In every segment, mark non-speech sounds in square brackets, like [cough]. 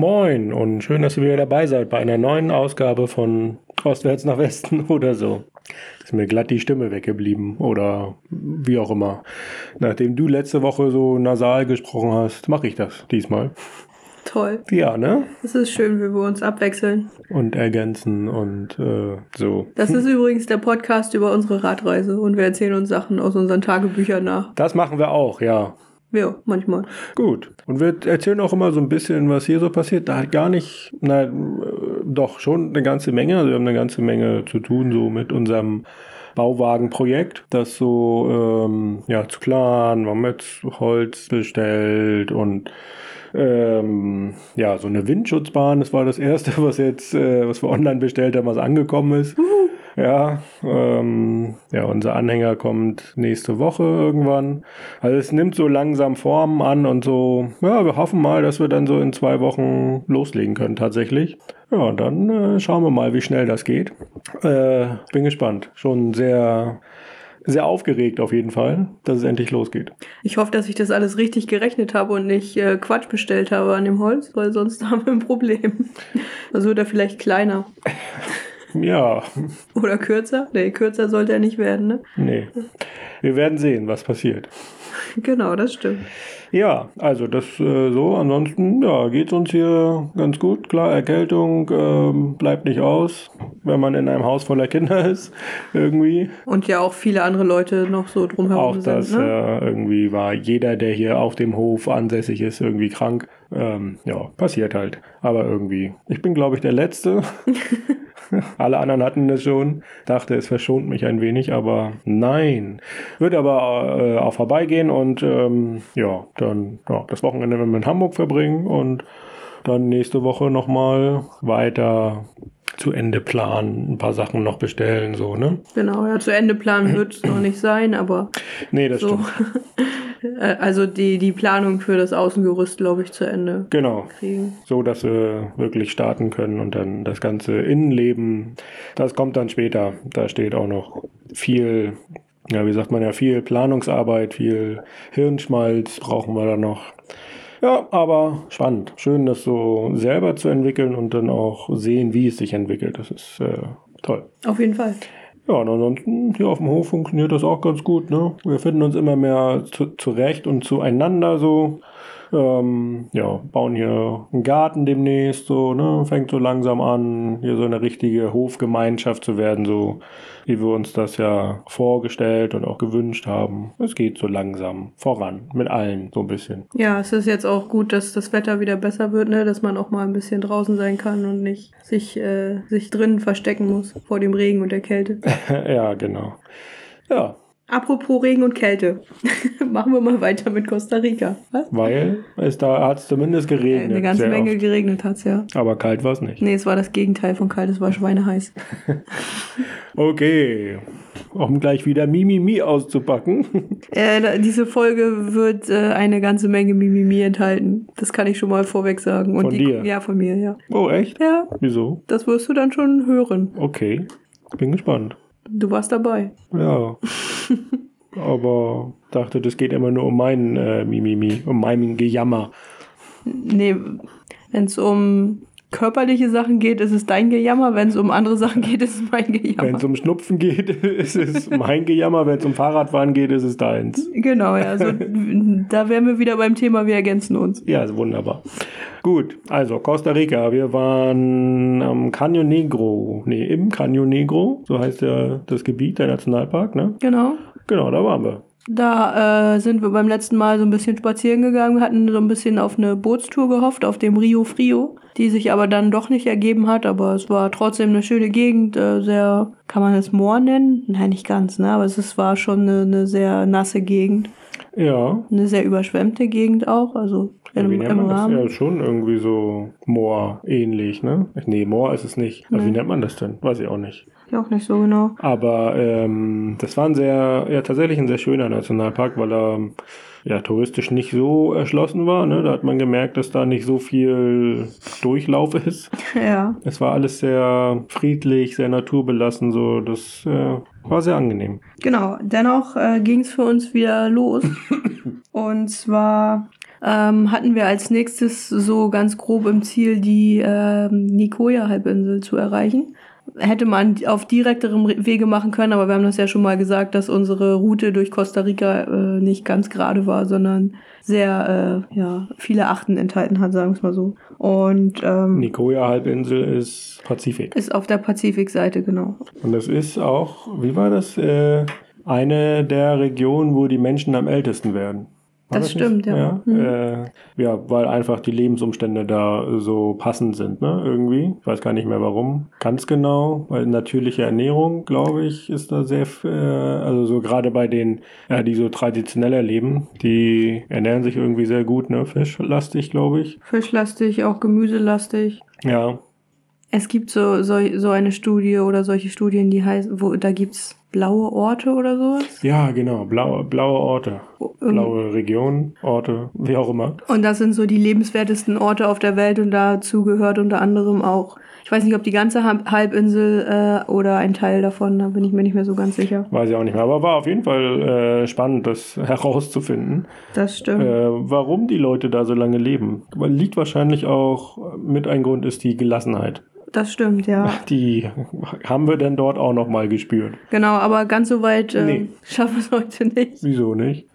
Moin und schön, dass ihr wieder dabei seid bei einer neuen Ausgabe von Ostwärts nach Westen [laughs] oder so. Ist mir glatt die Stimme weggeblieben oder wie auch immer. Nachdem du letzte Woche so nasal gesprochen hast, mache ich das diesmal. Toll. Ja, ne? Es ist schön, wie wir uns abwechseln. Und ergänzen und äh, so. Das ist übrigens der Podcast über unsere Radreise und wir erzählen uns Sachen aus unseren Tagebüchern nach. Das machen wir auch, ja. Ja, manchmal. Gut. Und wir erzählen auch immer so ein bisschen, was hier so passiert. Da gar nicht, na, äh, doch schon eine ganze Menge. Also wir haben eine ganze Menge zu tun, so mit unserem Bauwagenprojekt, das so ähm, ja zu planen. Wir haben jetzt Holz bestellt und ähm, ja, so eine Windschutzbahn, das war das erste, [laughs] was jetzt, äh, was wir online bestellt haben, was angekommen ist. Ja, ähm, ja, unser Anhänger kommt nächste Woche irgendwann. Also es nimmt so langsam Formen an und so, ja, wir hoffen mal, dass wir dann so in zwei Wochen loslegen können tatsächlich. Ja, dann äh, schauen wir mal, wie schnell das geht. Äh, bin gespannt. Schon sehr, sehr aufgeregt auf jeden Fall, dass es endlich losgeht. Ich hoffe, dass ich das alles richtig gerechnet habe und nicht äh, Quatsch bestellt habe an dem Holz, weil sonst [laughs] haben wir ein Problem. Also oder vielleicht kleiner. [laughs] Ja, Oder kürzer? Nee, kürzer sollte er nicht werden, ne? nee. Wir werden sehen, was passiert. Genau, das stimmt. Ja, also das äh, so. Ansonsten, ja, geht's uns hier ganz gut. Klar, Erkältung ähm, bleibt nicht aus, wenn man in einem Haus voller Kinder [laughs] ist, irgendwie. Und ja auch viele andere Leute noch so drumherum Auch sind, das ne? äh, irgendwie war jeder, der hier auf dem Hof ansässig ist, irgendwie krank. Ähm, ja, passiert halt. Aber irgendwie. Ich bin, glaube ich, der Letzte. [laughs] [laughs] Alle anderen hatten das schon. Dachte, es verschont mich ein wenig, aber nein. Wird aber äh, auch vorbeigehen und ähm, ja, dann ja, das Wochenende werden wir in Hamburg verbringen und dann nächste Woche nochmal weiter zu Ende planen, ein paar Sachen noch bestellen, so, ne? Genau, ja, zu Ende planen wird es noch nicht sein, aber Nee, das so. stimmt. [laughs] Äh, also die, die Planung für das Außengerüst, glaube ich, zu Ende Genau. kriegen. so dass wir wirklich starten können und dann das ganze Innenleben, das kommt dann später. Da steht auch noch viel, ja, wie sagt man ja, viel Planungsarbeit, viel Hirnschmalz brauchen wir da noch. Ja, aber spannend. Schön, das so selber zu entwickeln und dann auch sehen, wie es sich entwickelt. Das ist äh, toll. Auf jeden Fall. Ja, und ansonsten hier auf dem Hof funktioniert das auch ganz gut. Ne? Wir finden uns immer mehr zu, zurecht und zueinander so. Ähm, ja, bauen hier einen Garten demnächst so, ne? Fängt so langsam an, hier so eine richtige Hofgemeinschaft zu werden, so wie wir uns das ja vorgestellt und auch gewünscht haben. Es geht so langsam voran mit allen so ein bisschen. Ja, es ist jetzt auch gut, dass das Wetter wieder besser wird, ne? dass man auch mal ein bisschen draußen sein kann und nicht sich, äh, sich drinnen verstecken muss vor dem Regen und der Kälte. [laughs] ja, genau. Ja, Apropos Regen und Kälte. [laughs] Machen wir mal weiter mit Costa Rica. Was? weil es da hat es zumindest geregnet. Eine ganze Menge oft. geregnet hat's ja. Aber kalt war es nicht. Nee, es war das Gegenteil von kalt, es war schweineheiß. [laughs] Okay, um gleich wieder Mimimi auszupacken. [laughs] Äh, diese Folge wird äh, eine ganze Menge Mimimi enthalten. Das kann ich schon mal vorweg sagen. Und Von die, dir? Ja, von mir, ja. Oh, echt? Ja, Wieso? das wirst du dann schon hören. Okay, bin gespannt. Du warst dabei. Ja. Aber dachte, das geht immer nur um meinen äh, Mimimi, um mein Gejammer. Nee, wenn es um körperliche Sachen geht, ist es dein Gejammer. Wenn es um andere Sachen geht, ist es mein Wenn Gejammer. es um Schnupfen geht, [laughs] ist es mein Gejammer. Wenn es um Fahrradfahren geht, ist es deins. Genau, ja. Also, [laughs] da wären wir wieder beim Thema, wir ergänzen uns. Ja, ist wunderbar. Gut, also Costa Rica. Wir waren am Caño Negro. Nee, im Caño Negro. So heißt ja das Gebiet, der Nationalpark, ne? Genau. Genau, da waren wir. Da äh, sind wir beim letzten Mal so ein bisschen spazieren gegangen. Wir hatten so ein bisschen auf eine Bootstour gehofft, auf dem Rio Frio, die sich aber dann doch nicht ergeben hat. Aber es war trotzdem eine schöne Gegend, äh, sehr, kann man es Moor nennen? Nein, nicht ganz, ne? Aber es ist, war schon eine, eine sehr nasse Gegend. Ja, Eine sehr überschwemmte Gegend auch, also im, wie nennt man das? Ja, schon irgendwie so Moor ähnlich, ne? Nee, Moor ist es nicht. Aber wie nennt man das denn? Weiß ich auch nicht. Ja, auch nicht so genau. Aber ähm, das war ein sehr, ja tatsächlich ein sehr schöner Nationalpark, weil er ja touristisch nicht so erschlossen war. Ne? Da hat man gemerkt, dass da nicht so viel Durchlauf ist. [laughs] Ja. Es war alles sehr friedlich, sehr naturbelassen, so das äh, war sehr angenehm. Genau, dennoch äh, ging es für uns wieder los. [laughs] Und zwar ähm, hatten wir als nächstes so ganz grob im Ziel, die ähm, Nicoya-Halbinsel zu erreichen hätte man auf direkterem Wege machen können, aber wir haben das ja schon mal gesagt, dass unsere Route durch Costa Rica äh, nicht ganz gerade war, sondern sehr äh, ja, viele Achten enthalten hat, sagen wir es mal so. Und ähm, Nicoya-Halbinsel ist Pazifik. Ist auf der Pazifikseite, genau. Und das ist auch, wie war das, äh, eine der Regionen, wo die Menschen am ältesten werden. Das, das, stimmt, nicht? ja. Ja? Mhm. Äh, ja, weil einfach die Lebensumstände da so passend sind, ne? Irgendwie. Ich weiß gar nicht mehr warum. Ganz genau, weil natürliche Ernährung, glaube ich, ist da sehr, äh, also so gerade bei denen, ja, die so traditioneller leben, die ernähren sich irgendwie sehr gut, ne? Fischlastig, glaube ich. Fischlastig, auch gemüselastig. Ja. Es gibt so, so, so eine Studie oder solche Studien, die heißen, wo da gibt's blaue Orte oder sowas? Ja, genau, blaue, blaue Orte. Blaue Regionen, Orte, wie auch immer. Und das sind so die lebenswertesten Orte auf der Welt und dazu gehört unter anderem auch, ich weiß nicht, ob die ganze Halbinsel äh, oder ein Teil davon, da bin ich mir nicht mehr so ganz sicher. Weiß ich auch nicht mehr, aber war auf jeden Fall äh, spannend, das [laughs] herauszufinden. Das stimmt. Äh, warum die Leute da so lange leben. Liegt wahrscheinlich auch, mit ein Grund ist die Gelassenheit. Das stimmt, ja. [laughs] Die haben wir denn dort auch nochmal gespürt. Genau, aber ganz so weit äh, nee. [laughs] schaffen wir es heute nicht. Wieso nicht?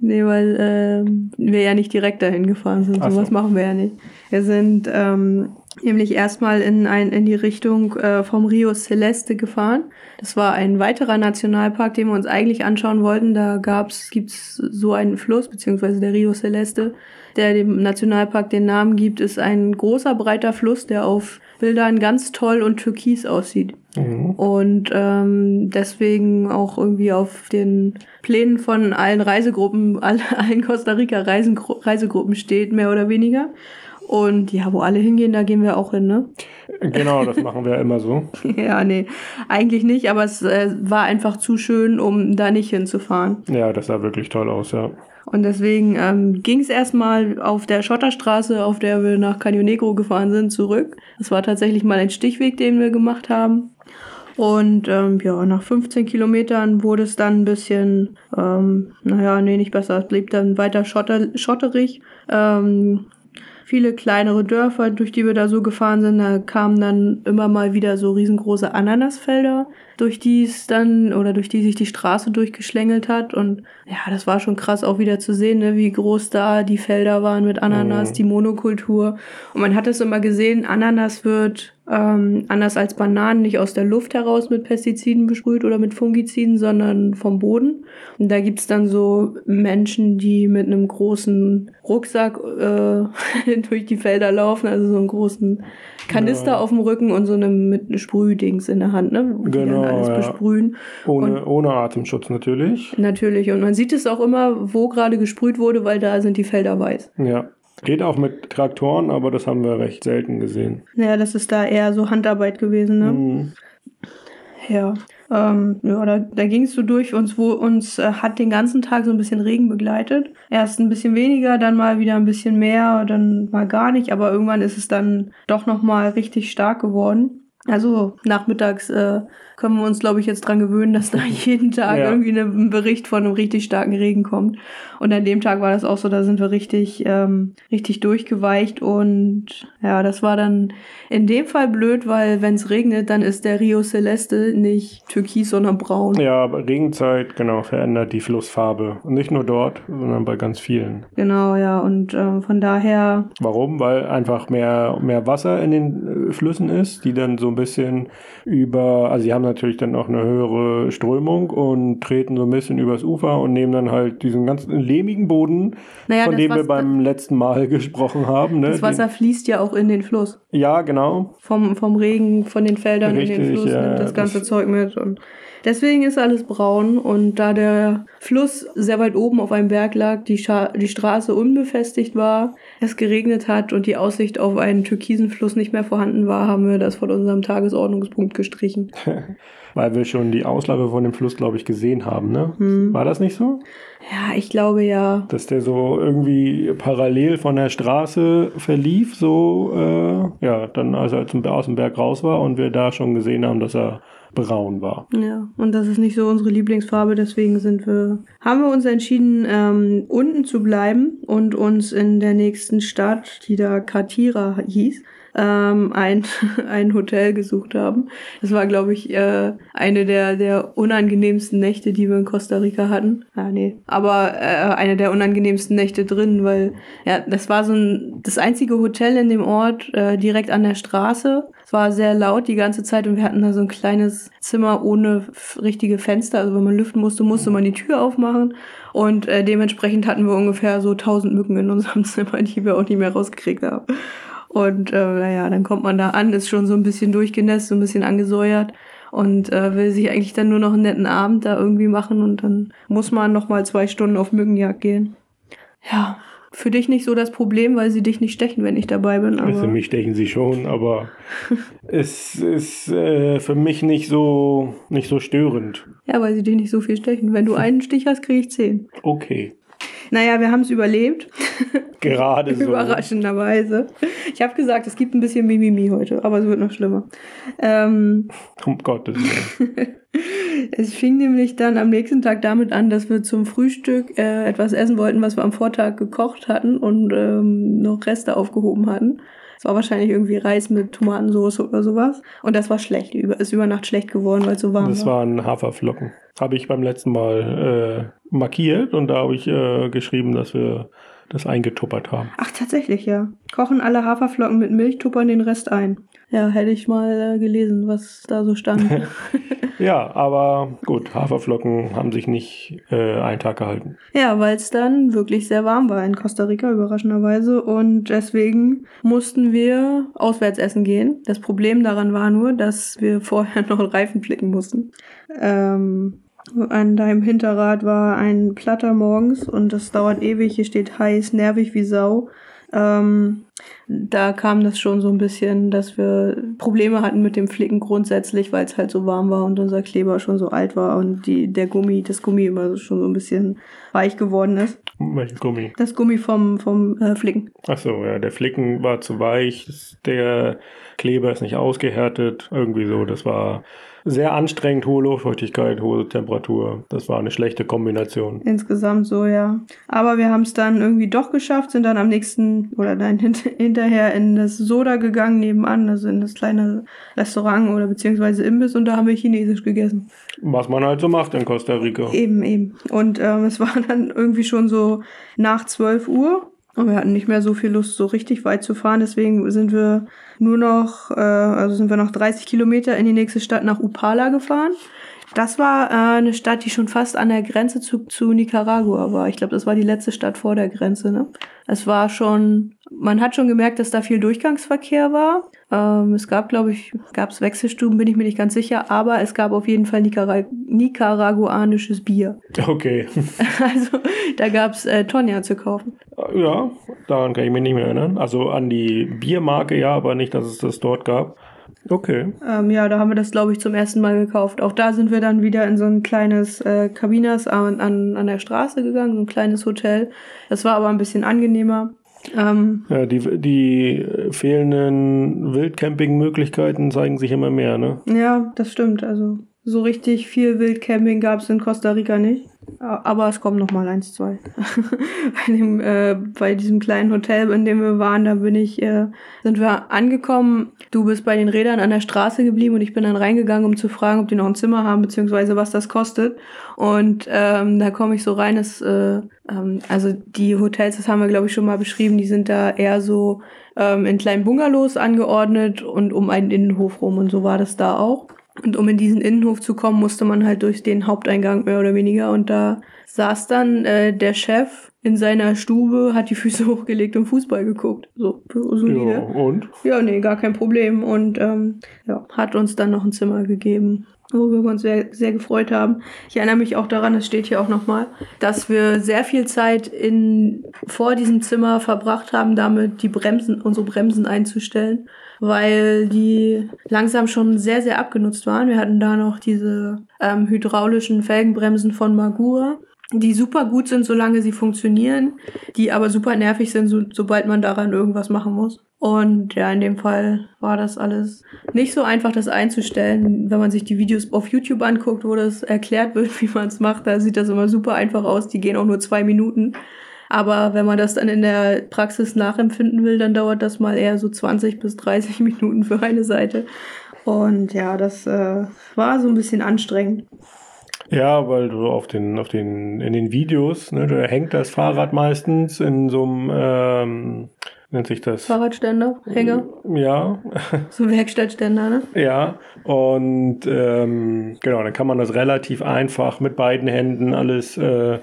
Nee, weil äh, wir ja nicht direkt dahin gefahren sind. Ach Sowas so. machen wir ja nicht. Wir sind ähm, nämlich erstmal in, ein, in die Richtung äh, vom Rio Celeste gefahren. Das war ein weiterer Nationalpark, den wir uns eigentlich anschauen wollten. Da gab's, gibt's so einen Fluss, beziehungsweise der Rio Celeste, der dem Nationalpark den Namen gibt, ist ein großer, breiter Fluss, der auf Bildern ganz toll und türkis aussieht. Mhm. Und ähm, deswegen auch irgendwie auf den Plänen von allen Reisegruppen, [laughs] allen Costa Rica Reisegruppen steht, mehr oder weniger. Und ja, wo alle hingehen, da gehen wir auch hin, ne? Genau, das machen wir immer so. [laughs] ja, nee, eigentlich nicht, aber es äh, war einfach zu schön, um da nicht hinzufahren. Ja, das sah wirklich toll aus, ja. Und deswegen ähm, ging es erstmal auf der Schotterstraße, auf der wir nach Canyon Negro gefahren sind, zurück. Das war tatsächlich mal ein Stichweg, den wir gemacht haben. Und ähm, ja, nach 15 Kilometern wurde es dann ein bisschen, ähm, naja, nee, nicht besser. Es blieb dann weiter schotter, schotterig. Ähm, viele kleinere Dörfer, durch die wir da so gefahren sind. Da kamen dann immer mal wieder so riesengroße Ananasfelder, durch die es dann oder durch die sich die Straße durchgeschlängelt hat. Und ja, das war schon krass auch wieder zu sehen, ne, wie groß da die Felder waren mit Ananas, mhm. die Monokultur. Und man hat es immer gesehen, Ananas wird ähm, anders als Bananen nicht aus der Luft heraus mit Pestiziden besprüht oder mit Fungiziden, sondern vom Boden. Und da gibt's dann so Menschen, die mit einem großen Rucksack äh, [laughs] durch die Felder laufen, also so einen großen Kanister ja. auf dem Rücken und so eine mit einem Sprühdings in der Hand, ne? Genau, alles ja. besprühen. Ohne, und, ohne Atemschutz natürlich. Natürlich. Und man sieht es auch immer, wo gerade gesprüht wurde, weil da sind die Felder weiß. Ja. Geht auch mit Traktoren, aber das haben wir recht selten gesehen. Ja, das ist da eher so Handarbeit gewesen, ne? Mhm. Ja. Ähm, ja, da, da ging es so durch uns, wo uns äh, hat den ganzen Tag so ein bisschen Regen begleitet. Erst ein bisschen weniger, dann mal wieder ein bisschen mehr, dann mal gar nicht, aber irgendwann ist es dann doch nochmal richtig stark geworden. Also nachmittags äh, können wir uns, glaube ich, jetzt dran gewöhnen, dass da [laughs] jeden Tag ja. irgendwie ein Bericht von einem richtig starken Regen kommt. Und an dem Tag war das auch so, da sind wir richtig, ähm, richtig durchgeweicht und ja, das war dann in dem Fall blöd, weil wenn es regnet, dann ist der Rio Celeste nicht türkis, sondern braun. Ja, aber Regenzeit, genau, verändert die Flussfarbe. Und nicht nur dort, sondern bei ganz vielen. Genau, ja, und äh, von daher. Warum? Weil einfach mehr, mehr Wasser in den äh, Flüssen ist, die dann so ein bisschen über, also sie haben natürlich dann auch eine höhere Strömung und treten so ein bisschen übers Ufer und nehmen dann halt diesen ganzen lehmigen Boden, naja, von dem wir beim letzten Mal [laughs] gesprochen haben. Ne? Das Wasser fließt ja auch in den Fluss. Ja, genau. Vom, vom Regen, von den Feldern Richtig, in den Fluss ja, nimmt das ganze das Zeug mit. Und deswegen ist alles braun. Und da der Fluss sehr weit oben auf einem Berg lag, die, Scha die Straße unbefestigt war, es geregnet hat und die Aussicht auf einen türkisen Fluss nicht mehr vorhanden war, haben wir das von unserem Tagesordnungspunkt gestrichen. [laughs] Weil wir schon die Auslaufe von dem Fluss, glaube ich, gesehen haben, ne? Hm. War das nicht so? Ja, ich glaube ja. Dass der so irgendwie parallel von der Straße verlief, so, äh, ja, dann als er aus dem Berg raus war und wir da schon gesehen haben, dass er braun war. Ja, und das ist nicht so unsere Lieblingsfarbe, deswegen sind wir, haben wir uns entschieden, ähm, unten zu bleiben und uns in der nächsten Stadt, die da Katira hieß, ähm, ein, [laughs] ein Hotel gesucht haben. Das war, glaube ich, äh, eine der, der unangenehmsten Nächte, die wir in Costa Rica hatten. Ah, nee. Aber äh, eine der unangenehmsten Nächte drin, weil ja, das war so ein, das einzige Hotel in dem Ort äh, direkt an der Straße. Es war sehr laut die ganze Zeit und wir hatten da so ein kleines Zimmer ohne richtige Fenster. Also wenn man lüften musste, musste man die Tür aufmachen. Und äh, dementsprechend hatten wir ungefähr so 1000 Mücken in unserem [laughs] Zimmer, die wir auch nicht mehr rausgekriegt haben. Und äh, naja, dann kommt man da an, ist schon so ein bisschen durchgenässt, so ein bisschen angesäuert und äh, will sich eigentlich dann nur noch einen netten Abend da irgendwie machen und dann muss man noch mal zwei Stunden auf Mückenjagd gehen. Ja, für dich nicht so das Problem, weil sie dich nicht stechen, wenn ich dabei bin. Aber also mich stechen sie schon, aber [laughs] es ist äh, für mich nicht so nicht so störend. Ja, weil sie dich nicht so viel stechen. Wenn du [laughs] einen Stich hast, kriege ich zehn. Okay. Naja, wir haben es überlebt. [laughs] Gerade so. Überraschenderweise. Ich habe gesagt, es gibt ein bisschen Mimimi heute, aber es wird noch schlimmer. Ähm, um Gottes Willen. [laughs] es fing nämlich dann am nächsten Tag damit an, dass wir zum Frühstück äh, etwas essen wollten, was wir am Vortag gekocht hatten und ähm, noch Reste aufgehoben hatten. Es war wahrscheinlich irgendwie Reis mit Tomatensauce oder sowas. Und das war schlecht. Ist über Nacht schlecht geworden, weil es so warm das war. Das waren Haferflocken. Habe ich beim letzten Mal äh, markiert und da habe ich äh, geschrieben, dass wir das eingetuppert haben. Ach, tatsächlich, ja. Kochen alle Haferflocken mit Milch, tuppern den Rest ein. Ja, hätte ich mal äh, gelesen, was da so stand. [laughs] [laughs] ja, aber gut, Haferflocken haben sich nicht äh, einen Tag gehalten. Ja, weil es dann wirklich sehr warm war in Costa Rica, überraschenderweise. Und deswegen mussten wir auswärts essen gehen. Das Problem daran war nur, dass wir [laughs] vorher noch einen Reifen flicken mussten. Ähm, an deinem Hinterrad war ein Platter morgens und das dauert ewig. Hier steht heiß, nervig wie Sau. Ähm, da kam das schon so ein bisschen, dass wir Probleme hatten mit dem Flicken grundsätzlich, weil es halt so warm war und unser Kleber schon so alt war und die, der Gummi, das Gummi immer schon so ein bisschen weich geworden ist. Welches Gummi? Das Gummi vom, vom äh, Flicken. Ach so, ja, der Flicken war zu weich, der Kleber ist nicht ausgehärtet, irgendwie so, das war sehr anstrengend, hohe Luftfeuchtigkeit, hohe Temperatur. Das war eine schlechte Kombination. Insgesamt so, ja. Aber wir haben es dann irgendwie doch geschafft, sind dann am nächsten oder dann [laughs] hint hinterher in das Soda gegangen nebenan, also in das kleine Restaurant oder beziehungsweise Imbiss und da haben wir Chinesisch gegessen. Was man halt so macht in Costa Rica. Eben, eben. Und ähm, es war [laughs] dann irgendwie schon so nach 12 Uhr und wir hatten nicht mehr so viel Lust, so richtig weit zu fahren. Deswegen sind wir nur noch, äh, also sind wir noch 30 Kilometer in die nächste Stadt nach Upala gefahren. Das war äh, eine Stadt, die schon fast an der Grenze zu, zu Nicaragua war. Ich glaube, das war die letzte Stadt vor der Grenze. Ne? Es war schon, man hat schon gemerkt, dass da viel Durchgangsverkehr war. Ähm, es gab, glaube ich, gab es Wechselstuben, bin ich mir nicht ganz sicher, aber es gab auf jeden Fall Nicarag nicaraguanisches Bier. [laughs] Okay. [laughs] Also da gab es äh, Tonja zu kaufen. Ja, daran kann ich mich nicht mehr erinnern. Also an die Biermarke ja, aber nicht, dass es das dort gab. Okay. Ähm, ja, da haben wir das, glaube ich, zum ersten Mal gekauft. Auch da sind wir dann wieder in so ein kleines äh, Kabinas an, an, an der Straße gegangen, so ein kleines Hotel. Das war aber ein bisschen angenehmer. Ähm, ja, die, die fehlenden Wildcamping-Möglichkeiten zeigen sich immer mehr, ne? Ja, das stimmt. Also so richtig viel Wildcamping gab es in Costa Rica nicht. Aber es kommen noch mal eins, zwei. [laughs] bei, dem, äh, bei diesem kleinen Hotel, in dem wir waren, da bin ich, äh, sind wir angekommen. Du bist bei den Rädern an der Straße geblieben und ich bin dann reingegangen, um zu fragen, ob die noch ein Zimmer haben, beziehungsweise was das kostet. Und ähm, da komme ich so rein, dass, äh, ähm, also die Hotels, das haben wir, glaube ich, schon mal beschrieben, die sind da eher so ähm, in kleinen Bungalows angeordnet und um einen Innenhof rum. Und so war das da auch. Und um in diesen Innenhof zu kommen, musste man halt durch den Haupteingang mehr oder weniger. Und da saß dann äh, der Chef in seiner Stube, hat die Füße [laughs] hochgelegt und Fußball geguckt. So, solide. Ja, und? Ja, nee, gar kein Problem. Und ähm, ja, hat uns dann noch ein Zimmer gegeben wo wir uns sehr, sehr gefreut haben. Ich erinnere mich auch daran, es steht hier auch nochmal, dass wir sehr viel Zeit in, vor diesem Zimmer verbracht haben, damit die Bremsen, unsere Bremsen einzustellen weil die langsam schon sehr, sehr abgenutzt waren. Wir hatten da noch diese ähm, hydraulischen Felgenbremsen von Magura. Die super gut sind, solange sie funktionieren, die aber super nervig sind, so, sobald man daran irgendwas machen muss. Und ja, in dem Fall war das alles nicht so einfach, das einzustellen. Wenn man sich die Videos auf YouTube anguckt, wo das erklärt wird, [laughs] wie man es macht, da sieht das immer super einfach aus. Die gehen auch nur zwei Minuten. Aber wenn man das dann in der Praxis nachempfinden will, dann dauert das mal eher so 20 bis 30 [laughs] Minuten für eine Seite. Und ja, das äh, war so ein bisschen anstrengend. Ja, weil du auf den, auf den, in den Videos, ne, da hängt das Fahrrad meistens in so einem, ähm, nennt sich das? Fahrradständer, Hänger. Ja. [laughs] So Werkstattständer, ne? Ja. Und ähm, genau, dann kann man das relativ einfach mit beiden Händen alles äh,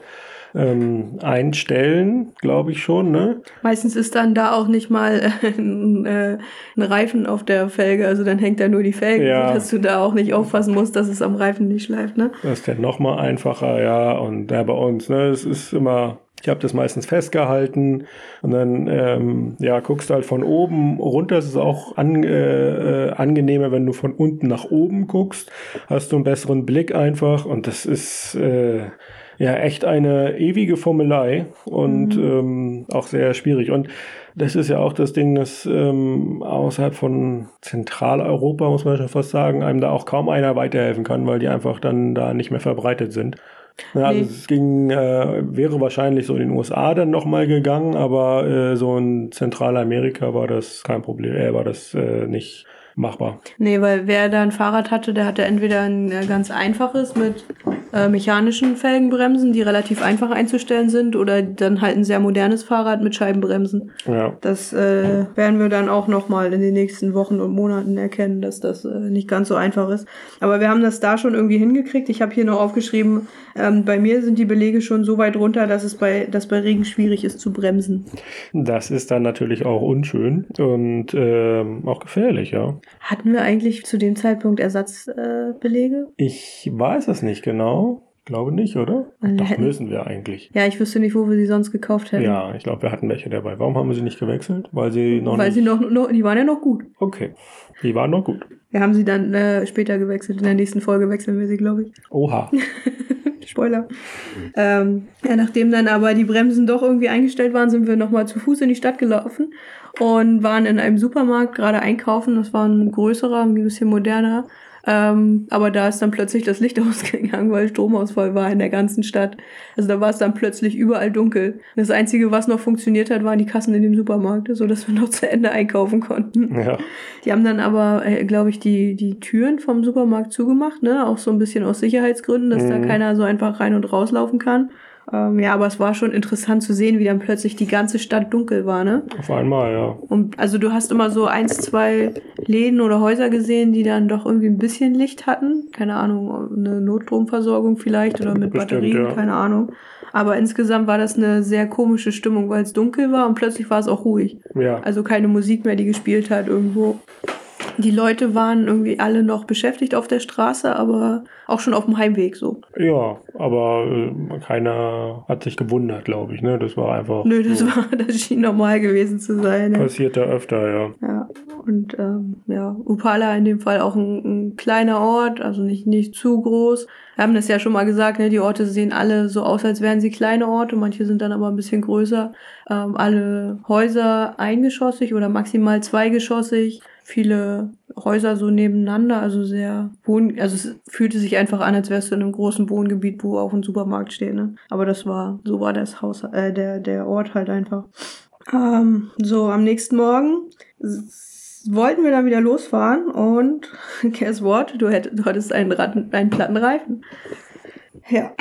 ähm, einstellen, glaube ich schon. Ne? Meistens ist dann da auch nicht mal äh, ein, äh, ein Reifen auf der Felge, also dann hängt da nur die Felge, Ja. dass du da auch nicht aufpassen musst, dass es am Reifen nicht schleift. Ne? Das ist dann nochmal einfacher, ja. Und da bei uns, ne, es ist immer, ich habe das meistens festgehalten und dann, ähm, ja, guckst du halt von oben runter. Es ist auch an, äh, äh, angenehmer, wenn du von unten nach oben guckst. Hast du einen besseren Blick einfach und das ist, äh, ja, echt eine ewige Formelei und ähm, auch sehr schwierig. Und das ist ja auch das Ding, dass ähm, außerhalb von Zentraleuropa, muss man schon fast sagen, einem da auch kaum einer weiterhelfen kann, weil die einfach dann da nicht mehr verbreitet sind. Ja, also Nee. es ging, äh, wäre wahrscheinlich so in den USA dann nochmal gegangen, aber äh, so in Zentralamerika war das kein Problem, äh, war das äh, nicht machbar. Nee, weil wer da ein Fahrrad hatte, der hatte entweder ein äh, ganz einfaches mit äh, mechanischen Felgenbremsen, die relativ einfach einzustellen sind, oder dann halt ein sehr modernes Fahrrad mit Scheibenbremsen. Ja. Das äh, werden wir dann auch nochmal in den nächsten Wochen und Monaten erkennen, dass das äh, nicht ganz so einfach ist. Aber wir haben das da schon irgendwie hingekriegt. Ich habe hier noch aufgeschrieben, ähm, bei mir sind die Belege schon so weit runter, dass es bei, dass bei Regen schwierig ist zu bremsen. Das ist dann natürlich auch unschön und ähm, auch gefährlich, ja. Hatten wir eigentlich zu dem Zeitpunkt Ersatzbelege? Äh? Ich weiß es nicht genau. Glaube nicht, oder? Also Doch, hätten- müssen wir eigentlich. ja, ich wüsste nicht, wo wir sie sonst gekauft hätten. Ja, ich glaube, wir hatten welche dabei. Warum haben wir sie nicht gewechselt? Weil sie noch Weil nicht... sie noch, noch, die waren ja noch gut. Okay. Die waren noch gut. Wir haben sie dann äh, später gewechselt. In der nächsten Folge wechseln wir sie, glaube ich. Oha. [laughs] Spoiler. Ähm, ja, nachdem dann aber die Bremsen doch irgendwie eingestellt waren, sind wir nochmal zu Fuß in die Stadt gelaufen und waren in einem Supermarkt gerade einkaufen. Das war ein größerer, ein bisschen moderner. Ähm, aber da ist dann plötzlich das Licht [laughs] ausgegangen, weil Stromausfall war in der ganzen Stadt. Also da war es dann plötzlich überall dunkel. Das Einzige, was noch funktioniert hat, waren die Kassen in dem Supermarkt, so dass wir [laughs] noch zu Ende einkaufen konnten. Ja. Die haben dann aber, äh, glaube ich, die, die Türen vom Supermarkt zugemacht, ne? Auch so ein bisschen aus Sicherheitsgründen, dass da Mhm. keiner so einfach rein und rauslaufen kann. Ähm, ja, aber es war schon interessant zu sehen, wie dann plötzlich die ganze Stadt dunkel war, ne? Auf einmal, ja. Und also du hast immer so eins, zwei Läden oder Häuser gesehen, die dann doch irgendwie ein bisschen Licht hatten. Keine Ahnung, eine Notstromversorgung vielleicht oder mit Bestimmt, Batterien, ja. keine Ahnung. Aber insgesamt war das eine sehr komische Stimmung, weil es dunkel war und plötzlich war es auch ruhig. Ja. Also keine Musik mehr, die gespielt hat irgendwo. Die Leute waren irgendwie alle noch beschäftigt auf der Straße, aber auch schon auf dem Heimweg so. Ja, aber äh, keiner hat sich gewundert, glaube ich. Ne? Das war einfach. Nö, das war, [laughs] das schien normal gewesen zu sein. Ne? Passiert da öfter, ja. Ja. Und ähm, ja, Upala in dem Fall auch ein, ein kleiner Ort, also nicht, nicht zu groß. Wir haben das ja schon mal gesagt, ne, die Orte sehen alle so aus, als wären sie kleine Orte, manche sind dann aber ein bisschen größer. Ähm, alle Häuser eingeschossig oder maximal zweigeschossig. Viele Häuser so nebeneinander, also sehr wohn, also es fühlte sich einfach an, als wärst du in einem großen Wohngebiet, wo auch ein Supermarkt steht, ne? Aber das war, so war das Haus, äh, der, der Ort halt einfach. Ähm, so, am nächsten Morgen wollten wir dann wieder losfahren und [laughs] guess what? Du, hätt, du hattest einen, Rad, einen platten Reifen. Ja,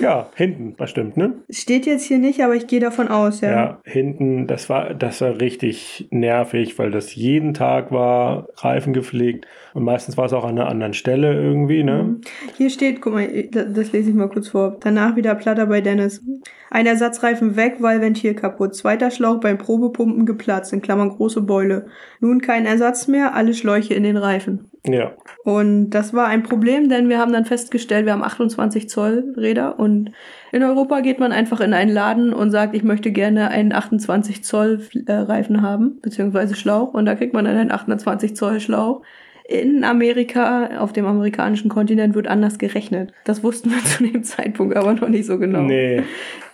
Ja, hinten, das stimmt, ne? steht jetzt hier nicht, aber ich gehe davon aus, ja. Ja, hinten, das war, das war richtig nervig, weil das jeden Tag war, Reifen gepflegt und meistens war es auch an einer anderen Stelle irgendwie, ne? Hier steht, guck mal, das, das lese ich mal kurz vor. Danach wieder Platter bei Dennis. Ein Ersatzreifen weg, weil Ventil kaputt. Zweiter Schlauch beim Probepumpen geplatzt, in Klammern große Beule. Nun kein Ersatz mehr, alle Schläuche in den Reifen. Ja, Und das war ein Problem, denn wir haben dann festgestellt, wir haben 28 Zoll Räder und in Europa geht man einfach in einen Laden und sagt, ich möchte gerne einen 28 Zoll äh, Reifen haben, beziehungsweise Schlauch und da kriegt man dann einen 28 Zoll Schlauch. In Amerika, auf dem amerikanischen Kontinent, wird anders gerechnet. Das wussten wir [laughs] zu dem Zeitpunkt aber noch nicht so genau. Nee.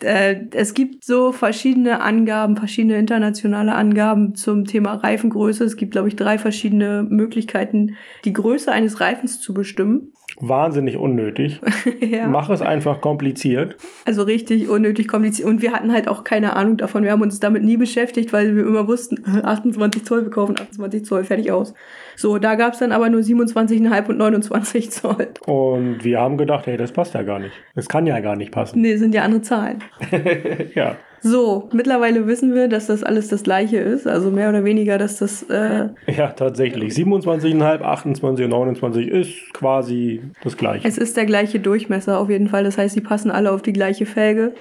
Äh, es gibt so verschiedene Angaben, verschiedene internationale Angaben zum Thema Reifengröße. Es gibt, glaube ich, drei verschiedene Möglichkeiten, die Größe eines Reifens zu bestimmen. Wahnsinnig unnötig. [laughs] ja. Mach es einfach kompliziert. Also richtig unnötig kompliziert. Und wir hatten halt auch keine Ahnung davon. Wir haben uns damit nie beschäftigt, weil wir immer wussten, [laughs] 28 Zoll, wir kaufen 28 Zoll, fertig aus. So, da gab es dann aber nur 27,5 und 29 Zoll. Und wir haben gedacht, hey, das passt ja gar nicht. Das kann ja gar nicht passen. Nee, sind ja andere Zahlen. [laughs] ja. So, mittlerweile wissen wir, dass das alles das gleiche ist. Also mehr oder weniger, dass das. Äh, Ja, tatsächlich. 27,5, 28 und 29 ist quasi das gleiche. es ist der gleiche Durchmesser auf jeden Fall. Das heißt, die passen alle auf die gleiche Felge.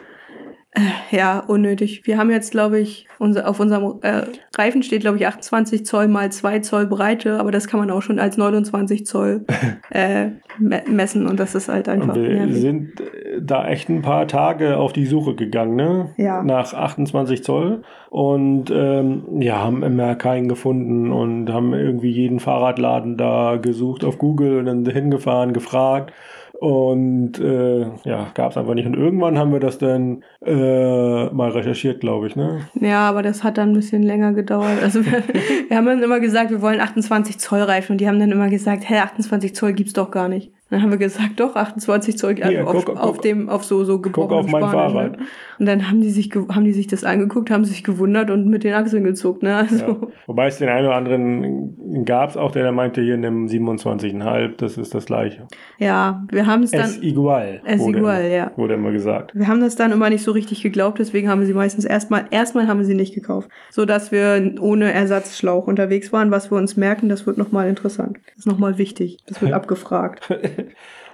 Ja, unnötig. Wir haben jetzt, glaube ich, unser, auf unserem äh, Reifen steht, glaube ich, 28 Zoll mal 2 Zoll Breite, aber das kann man auch schon als 29 Zoll [laughs] äh, me messen und das ist halt einfach. Und wir nervig. sind äh, da echt ein paar Tage auf die Suche gegangen, ne? Ja. Nach 28 Zoll. Und ähm, ja, haben immer keinen gefunden und haben irgendwie jeden Fahrradladen da gesucht auf Google und dann hingefahren, gefragt. Und äh, ja, gab es einfach nicht. Und irgendwann haben wir das dann äh, mal recherchiert, glaube ich, ne? Ja, aber das hat dann ein bisschen länger gedauert. Also wir, wir haben dann immer gesagt, wir wollen 28 Zoll Reifen und die haben dann immer gesagt, hä, 28 Zoll gibt's doch gar nicht. Dann haben wir gesagt, doch, 28 Zoll, also Hier, auf, guck- auf guck- dem, auf so, so gebrochenen auf mein Spanisch, Fahrrad. Ne? Und dann haben die sich, haben die sich das angeguckt, haben sich gewundert und mit den Achseln gezuckt, ne? Also, Ja. Wobei es den einen oder anderen gab es auch, der da meinte, hier nimm 27,5, das ist das gleiche. ja, wir haben es dann, Es igual. Es igual, immer, ja. Wurde immer gesagt. wir haben das dann immer nicht so richtig geglaubt, deswegen haben wir sie meistens erstmal, erstmal haben wir sie nicht gekauft. So dass wir ohne Ersatzschlauch unterwegs waren, was wir uns merken, das wird nochmal interessant. Das ist nochmal wichtig. Das wird [laughs] abgefragt. [laughs]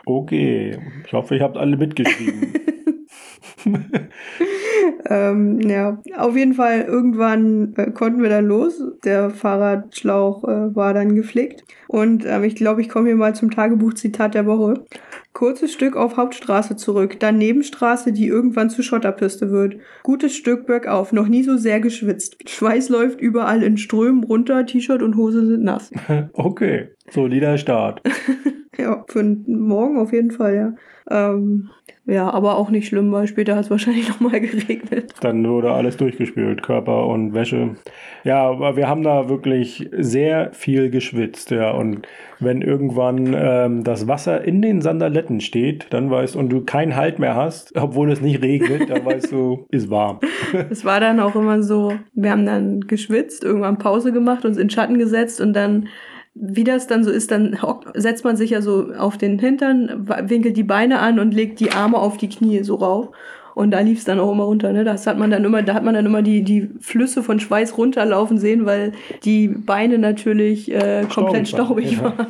Okay, ich hoffe, ihr habt alle mitgeschrieben. [laughs] Ähm, ja, auf jeden Fall irgendwann äh, konnten wir dann los. Der Fahrradschlauch äh, war dann geflickt. Und ähm, ich glaube, ich komme hier mal zum Tagebuchzitat der Woche. Kurzes Stück auf Hauptstraße zurück, dann Nebenstraße, die irgendwann zu Schotterpiste wird. Gutes Stück bergauf, noch nie so sehr geschwitzt. Schweiß läuft überall in Strömen runter, T-Shirt und Hose sind nass. [laughs] okay, solider Start. [laughs] Ja, für Morgen auf jeden Fall, ja. Ähm, ja, aber auch nicht schlimm, weil später hat es wahrscheinlich [laughs] nochmal geregnet. Dann wurde alles durchgespült, Körper und Wäsche. Ja, aber wir haben da wirklich sehr viel geschwitzt, ja. Und wenn irgendwann ähm, das Wasser in den Sandaletten steht, dann weißt und du keinen Halt mehr hast, obwohl es nicht regnet, dann weißt du, [laughs] ist warm. Es war dann auch immer so, wir haben dann geschwitzt, irgendwann Pause gemacht, uns in Schatten gesetzt und dann, wie das dann so ist, dann setzt man sich ja so auf den Hintern, winkelt die Beine an und legt die Arme auf die Knie so rauf. Und da lief es dann auch immer runter, ne? Das hat man dann immer, da hat man dann immer die, die Flüsse von Schweiß runterlaufen sehen, weil die Beine natürlich äh, komplett Staubig staubig waren, waren.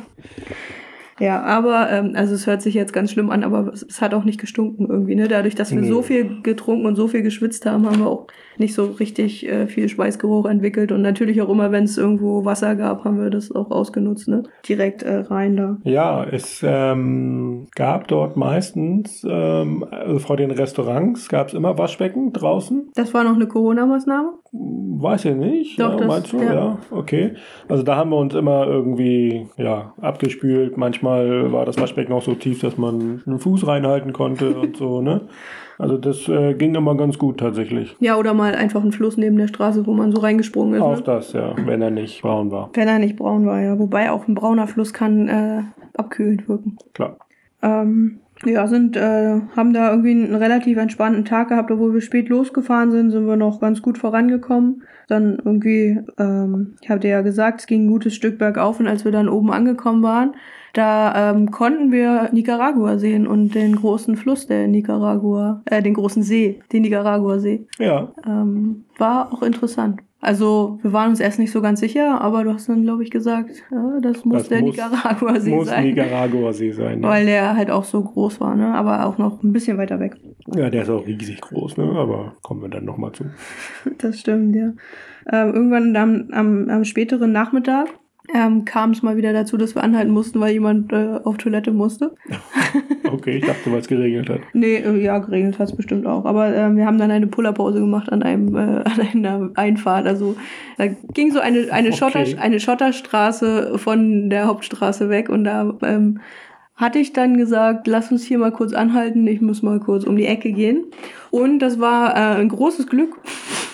Ja, aber, ähm, also es hört sich jetzt ganz schlimm an, aber es, es hat auch nicht gestunken irgendwie, ne? Dadurch, dass wir Nee. so viel getrunken und so viel geschwitzt haben, haben wir auch nicht so richtig äh, viel Schweißgeruch entwickelt. Und natürlich auch immer, wenn es irgendwo Wasser gab, haben wir das auch ausgenutzt, ne? Direkt äh, rein da. Ja, es ähm, gab dort meistens, ähm, also vor den Restaurants gab es immer Waschbecken draußen. Das war noch eine Corona-Maßnahme? Weiß ich nicht. Doch, ja, das- meinst du? ja. Ja. okay. Also da haben wir uns immer irgendwie ja, abgespült. Manchmal war das Waschbecken auch so tief, dass man einen Fuß reinhalten konnte und so, ne? [laughs] Also das äh, ging immer ganz gut tatsächlich. Ja, oder mal einfach ein Fluss neben der Straße, wo man so reingesprungen ist. Auch Ne? das, ja, wenn er nicht braun war. Wenn er nicht braun war, ja. Wobei auch ein brauner Fluss kann äh, abkühlend wirken. Klar. Ähm, ja, sind, äh, haben da irgendwie einen relativ entspannten Tag gehabt, obwohl wir spät losgefahren sind, sind wir noch ganz gut vorangekommen. Dann irgendwie, ähm, ich hatte ja gesagt, es ging ein gutes Stück bergauf und als wir dann oben angekommen waren, da ähm, konnten wir Nicaragua sehen und den großen Fluss der Nicaragua, äh, den großen See, den Nicaragua-See. Ja, Ähm, war auch interessant. Also, wir waren uns erst nicht so ganz sicher, aber du hast dann, glaube ich, gesagt, ja, das muss Das der muss- Nicaragua-See muss sein. Nicaragua-See sein. Ja. Weil der halt auch so groß war, ne? Aber auch noch ein bisschen weiter weg. ja, der ist auch riesig groß, ne? Aber kommen wir dann nochmal zu. [laughs] Das stimmt, ja. Ähm, irgendwann am, am, am späteren Nachmittag ähm, kam es mal wieder dazu, dass wir anhalten mussten, weil jemand äh, auf Toilette musste. [laughs] [laughs] okay, ich dachte, weil es geregnet hat. Nee, äh, ja, geregnet hat es bestimmt auch. Aber äh, wir haben dann eine Pullerpause gemacht an einem äh, [laughs] an einer Einfahrt. Also da ging so eine, eine, Okay. Schotter, eine Schotterstraße von der Hauptstraße weg und da ähm, hatte ich dann gesagt, lass uns hier mal kurz anhalten, ich muss mal kurz um die Ecke gehen. Und das war äh, ein großes Glück,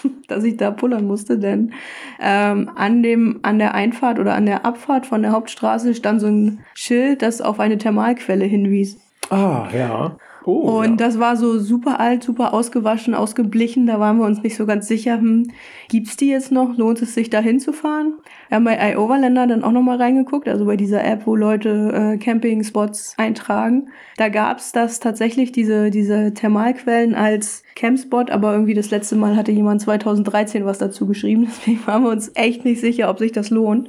[laughs] dass ich da pullern musste, denn ähm, an, dem, an der Einfahrt oder an der Abfahrt von der Hauptstraße stand so ein Schild, das auf eine Thermalquelle hinwies. Ah, ja. Oh, Und ja. das war so super alt, super ausgewaschen, ausgeblichen. Da waren wir uns nicht so ganz sicher, hm, gibt's die jetzt noch? Lohnt es sich da hinzufahren? Wir haben bei iOverlander dann auch nochmal reingeguckt, also bei dieser App, wo Leute äh, Camping-Spots eintragen. Da gab's das tatsächlich, diese, diese Thermalquellen als Campspot, aber irgendwie das letzte Mal hatte jemand 2013 was dazu geschrieben. [laughs] Deswegen waren wir uns echt nicht sicher, ob sich das lohnt.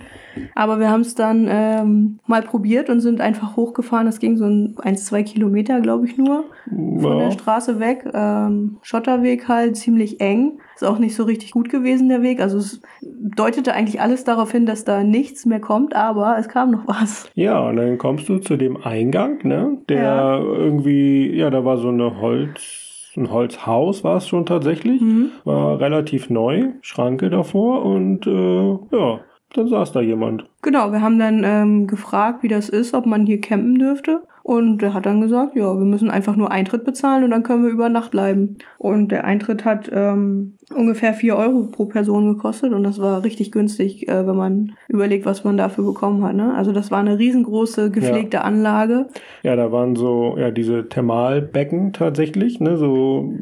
Aber wir haben es dann ähm, mal probiert und sind einfach hochgefahren. Das ging so ein, zwei Kilometer, glaube ich, nur von Ja. der Straße weg. Ähm, Schotterweg halt, ziemlich eng. Ist auch nicht so richtig gut gewesen, der Weg. Also es deutete eigentlich alles darauf hin, dass da nichts mehr kommt, aber es kam noch was. Ja, und dann kommst du zu dem Eingang, ne? Der Ja. irgendwie, ja, da war so eine Holz, ein Holzhaus war es schon tatsächlich. Mhm. War relativ neu, Schranke davor und äh, ja, dann saß da jemand. Genau, wir haben dann ähm, gefragt, wie das ist, ob man hier campen dürfte. Und er hat dann gesagt, ja, wir müssen einfach nur Eintritt bezahlen und dann können wir über Nacht bleiben. Und der Eintritt hat ähm, ungefähr 4 Euro pro Person gekostet und das war richtig günstig, äh, wenn man überlegt, was man dafür bekommen hat. Ne? Also das war eine riesengroße gepflegte Anlage. Ja, da waren so, ja, diese Thermalbecken tatsächlich, ne? So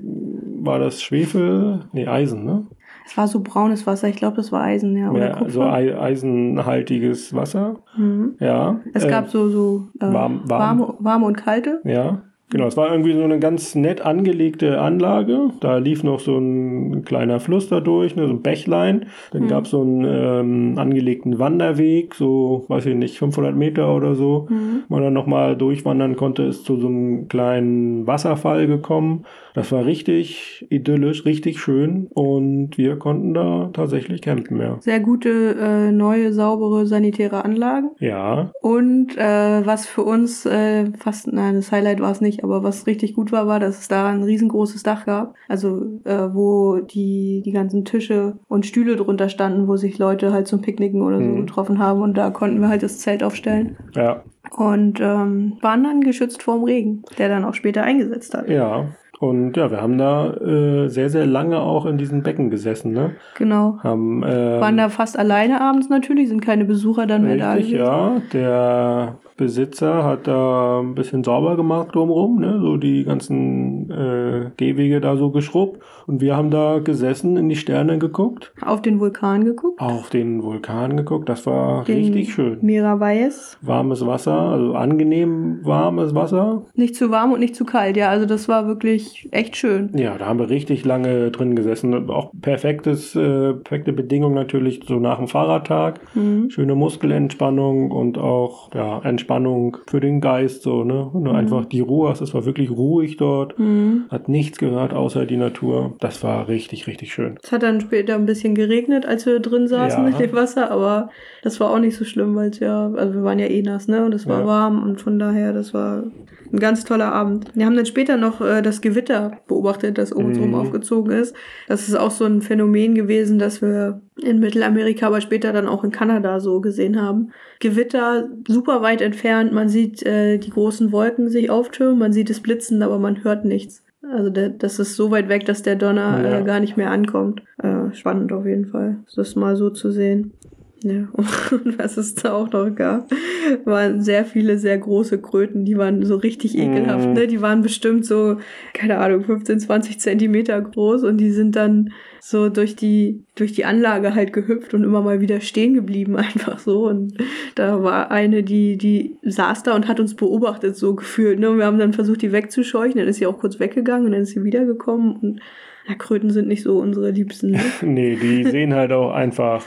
war das Schwefel, nee, Eisen, ne? Es war so braunes Wasser, ich glaube, das war Eisen, ja. Oder Ja, Kupfer. so ei eisenhaltiges Wasser. mhm. Ja. Es äh, gab so, so äh, warm- warm. Warme, warme und kalte. Ja, genau. Es war irgendwie so eine ganz nett angelegte Anlage. Da lief noch so ein kleiner Fluss da durch, ne, so ein Bächlein. Dann Mhm. gab es so einen ähm, angelegten Wanderweg, so, weiß ich nicht, 500 Meter oder so. Mhm. Man dann nochmal durchwandern konnte, ist zu so einem kleinen Wasserfall gekommen. Das war richtig idyllisch, richtig schön. Und wir konnten da tatsächlich campen, ja. Sehr gute, äh, neue, saubere, sanitäre Anlagen. Ja, Und äh, was für uns äh, fast, nein, das Highlight war es nicht, aber was richtig gut war, war, dass es da ein riesengroßes Dach gab. Also äh, wo die, die ganzen Tische und Stühle drunter standen, wo sich Leute halt zum Picknicken oder so Mhm. getroffen haben. Und da konnten wir halt das Zelt aufstellen. ja, Und ähm, waren dann geschützt vorm Regen, der dann auch später eingesetzt hat. ja. Und ja, wir haben da äh, sehr, sehr lange auch in diesen Becken gesessen, ne? Genau. Haben, ähm, Waren da fast alleine abends natürlich, sind keine Besucher dann mehr da Richtig, ja. Der Besitzer hat da ein bisschen sauber gemacht drumherum, ne? so die ganzen äh, Gehwege da so geschrubbt. Und wir haben da gesessen, in die Sterne geguckt, Auf den Vulkan geguckt. auf den Vulkan geguckt. Das war Den richtig schön. Miravalles. Warmes Wasser, also angenehm warmes Wasser. Nicht zu warm und nicht zu kalt, ja. Also das war wirklich echt schön. Ja, da haben wir richtig lange drin gesessen. Auch perfektes, äh, perfekte Bedingungen natürlich so nach dem Fahrradtag. Mhm. schöne Muskelentspannung und auch ja, Entspannung für den Geist so, ne? Und einfach die Ruhe, es war wirklich ruhig dort, Mhm. hat nichts gehört außer die Natur. Das war richtig, richtig schön. Es hat dann später ein bisschen geregnet, als wir drin saßen Ja. mit dem Wasser, aber das war auch nicht so schlimm, weil es ja, also wir waren ja eh nass, ne? Und es war Ja. warm und von daher, das war ein ganz toller Abend. Wir haben dann später noch äh, das Gewitter beobachtet, das um uns rum Mhm. aufgezogen ist. Das ist auch so ein Phänomen gewesen, das wir in Mittelamerika, aber später dann auch in Kanada so gesehen haben. Gewitter super weit entfernt, man sieht äh, die großen Wolken sich auftürmen, man sieht es blitzen, aber man hört nichts. Also der, das ist so weit weg, dass der Donner Ja. äh, gar nicht mehr ankommt. Äh, spannend auf jeden Fall, das mal so zu sehen. Ja, [laughs] und was es da auch noch gab, waren sehr viele sehr große Kröten, die waren so richtig ekelhaft, Mm. ne? Die waren bestimmt so, keine Ahnung, 15, 20 Zentimeter groß und die sind dann so durch die, durch die Anlage halt gehüpft und immer mal wieder stehen geblieben, [laughs] einfach so. Und da war eine, die, die saß da und hat uns beobachtet, so gefühlt, ne? Und wir haben dann versucht, die wegzuscheuchen, dann ist sie auch kurz weggegangen und dann ist sie wiedergekommen und ja, Kröten sind nicht so unsere Liebsten, ne? [laughs] Nee, die sehen halt auch einfach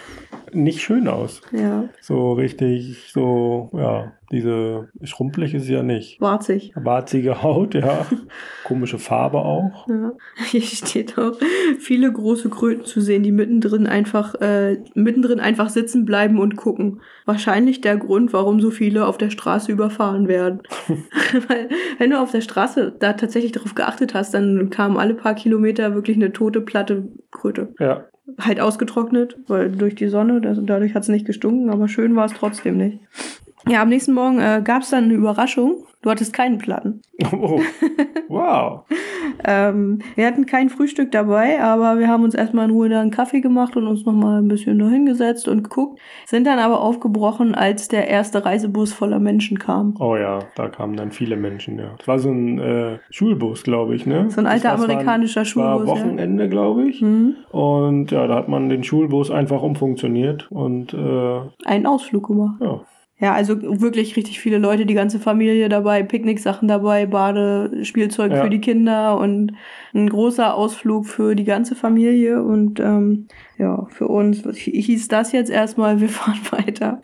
nicht schön aus. Ja. So richtig, so, ja, diese schrumpelig ist sie ja nicht. Warzig. Warzige Haut, ja. [laughs] Komische Farbe auch. Ja. [laughs] Hier steht auch, viele große Kröten zu sehen, die mittendrin einfach, äh, mittendrin einfach sitzen bleiben und gucken. Wahrscheinlich der Grund, warum so viele auf der Straße überfahren werden. [laughs] Weil, wenn du auf der Straße da tatsächlich darauf geachtet hast, dann kam alle paar Kilometer wirklich eine tote, platte Kröte. Ja. Halt ausgetrocknet, weil durch die Sonne, das, dadurch hat es nicht gestunken, aber schön war es trotzdem nicht. Ja, am nächsten Morgen äh, gab es dann eine Überraschung. Du hattest keinen Platten. [laughs] Oh. Wow. [laughs] Ähm, wir hatten kein Frühstück dabei, aber wir haben uns erstmal in Ruhe da einen Kaffee gemacht und uns nochmal ein bisschen da hingesetzt und geguckt. Sind dann aber aufgebrochen, als der erste Reisebus voller Menschen kam. Oh ja, da kamen dann viele Menschen, ja. Das war so ein äh, Schulbus, glaube ich, ne? So ein alter Das war- amerikanischer war Schulbus. Ja. Wochenende, glaube ich. Mhm. Und ja, da hat man den Schulbus einfach umfunktioniert und äh, Einen Ausflug gemacht. ja. Ja, also wirklich richtig viele Leute, die ganze Familie dabei, Picknicksachen dabei, Bade, Spielzeug Ja. für die Kinder und ein großer Ausflug für die ganze Familie. Und ähm, ja, für uns hieß das jetzt erstmal, [laughs] wir fahren weiter.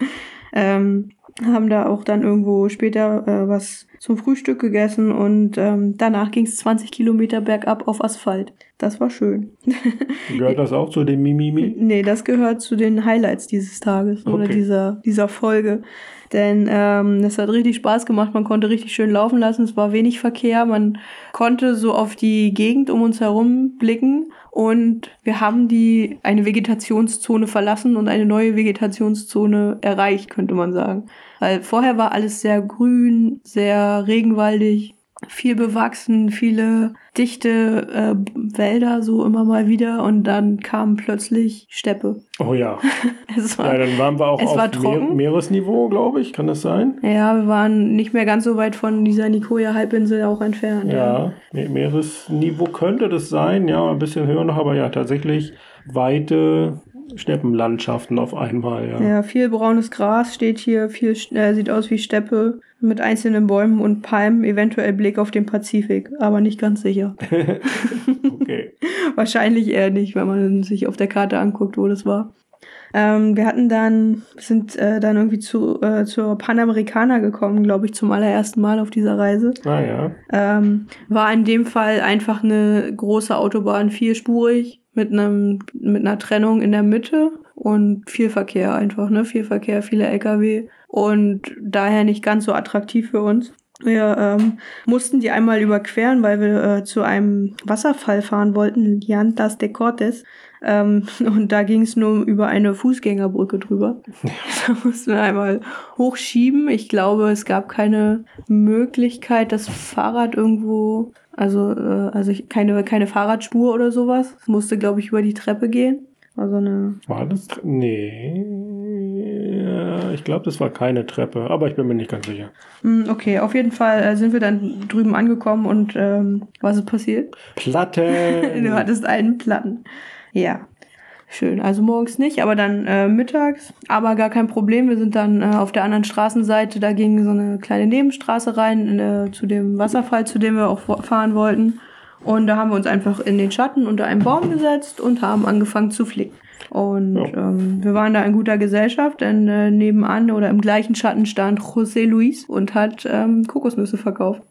Ähm, haben da auch dann irgendwo später äh, was zum Frühstück gegessen und ähm, danach ging es 20 Kilometer bergab auf Asphalt. Das war schön. [laughs] Gehört das auch zu dem Mimimi? Nee, das gehört zu den Highlights dieses Tages oder Okay. dieser, dieser Folge. Denn ähm, es hat richtig Spaß gemacht, man konnte richtig schön laufen lassen, es war wenig Verkehr, man konnte so auf die Gegend um uns herum blicken. Und wir haben die eine Vegetationszone verlassen und eine neue Vegetationszone erreicht, könnte man sagen. Weil vorher war alles sehr grün, sehr regenwaldig, viel bewachsen, viele dichte äh, Wälder so immer mal wieder und dann kam plötzlich Steppe. Oh ja. [laughs] Es war, Ja, dann waren wir auch Es auf war Meer trocken. Meeresniveau, glaube ich. Kann das sein? ja, wir waren nicht mehr ganz so weit von dieser Nicoya-Halbinsel auch entfernt. Ja, Me- Meeresniveau könnte das sein. Ja, ein bisschen höher noch, aber ja, tatsächlich weite Steppenlandschaften auf einmal. Ja. Ja, viel braunes Gras steht hier, viel äh, sieht aus wie Steppe mit einzelnen Bäumen und Palmen, eventuell Blick auf den Pazifik, aber nicht ganz sicher. [laughs] [laughs] Okay. Wahrscheinlich eher nicht, wenn man sich auf der Karte anguckt, wo das war. Ähm, wir hatten dann, sind äh, dann irgendwie zu, äh, zur Panamericana gekommen, glaube ich, zum allerersten Mal auf dieser Reise. Ah ja. Ähm, war in dem Fall einfach eine große Autobahn, vierspurig, mit einem, mit einer Trennung in der Mitte und viel Verkehr einfach, ne? Viel Verkehr, viele LKW und daher nicht ganz so attraktiv für uns. Wir ähm, mussten die einmal überqueren, weil wir äh, zu einem Wasserfall fahren wollten, Llantas de Cortes. Ähm, [laughs] und da ging es nur über eine Fußgängerbrücke drüber. [laughs] da mussten wir einmal hochschieben. Ich glaube, es gab keine Möglichkeit, das Fahrrad irgendwo, also, äh, also ich- keine, keine Fahrradspur oder sowas. Es musste, glaube ich, über die Treppe gehen. Also eine War das? Nee. Ja, ich glaube, das war keine Treppe, aber ich bin mir nicht ganz sicher. Hm, Okay, auf jeden Fall äh, sind wir dann drüben angekommen und ähm, was ist passiert? Platte. [laughs] Du hattest einen Platten. Ja, schön. Also morgens nicht, aber dann äh, mittags. Aber gar kein Problem. Wir sind dann äh, auf der anderen Straßenseite. Da ging so eine kleine Nebenstraße rein äh, zu dem Wasserfall, zu dem wir auch fahren wollten. Und da haben wir uns einfach in den Schatten unter einen Baum gesetzt und haben angefangen zu flicken. Und Ja. ähm, wir waren da in guter Gesellschaft, denn äh, nebenan oder im gleichen Schatten stand José Luis und hat ähm, Kokosnüsse verkauft.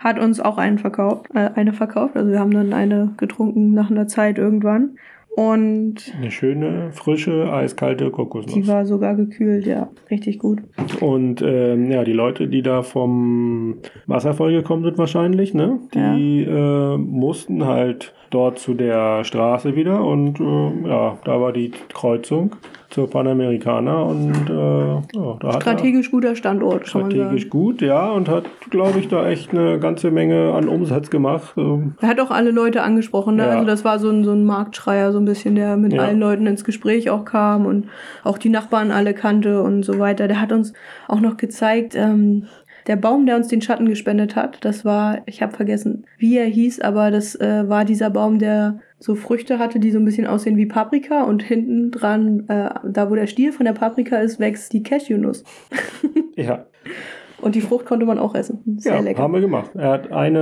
Hat uns auch einen verkauft, äh, eine verkauft. Also wir haben dann eine getrunken nach einer Zeit irgendwann. Und Eine schöne, frische, eiskalte Kokosnuss. die war sogar gekühlt, ja. Richtig gut. Und ähm, ja, die Leute, die da vom Wasserfall gekommen sind wahrscheinlich, ne? Die äh, mussten halt dort zu der Straße wieder und äh, ja, da war die Kreuzung zur Panamericana und äh, ja, da hat Strategisch guter Standort, kann man strategisch sagen. gut, ja, und hat, glaube ich, da echt eine ganze Menge an Umsatz gemacht. Er hat auch alle Leute angesprochen, ne? Ja. Also das war so ein, so ein Marktschreier, so ein bisschen, der mit Ja. allen Leuten ins Gespräch auch kam und auch die Nachbarn alle kannte und so weiter. Der hat uns auch noch gezeigt, ähm, der Baum, der uns den Schatten gespendet hat, das war, ich habe vergessen, wie er hieß, aber das äh, war dieser Baum, der so Früchte hatte, die so ein bisschen aussehen wie Paprika und hinten dran, äh, da wo der Stiel von der Paprika ist, wächst die Cashewnuss. [laughs] ja. Und die Frucht konnte man auch essen. Sehr ja, lecker. haben wir gemacht. Er hat eine,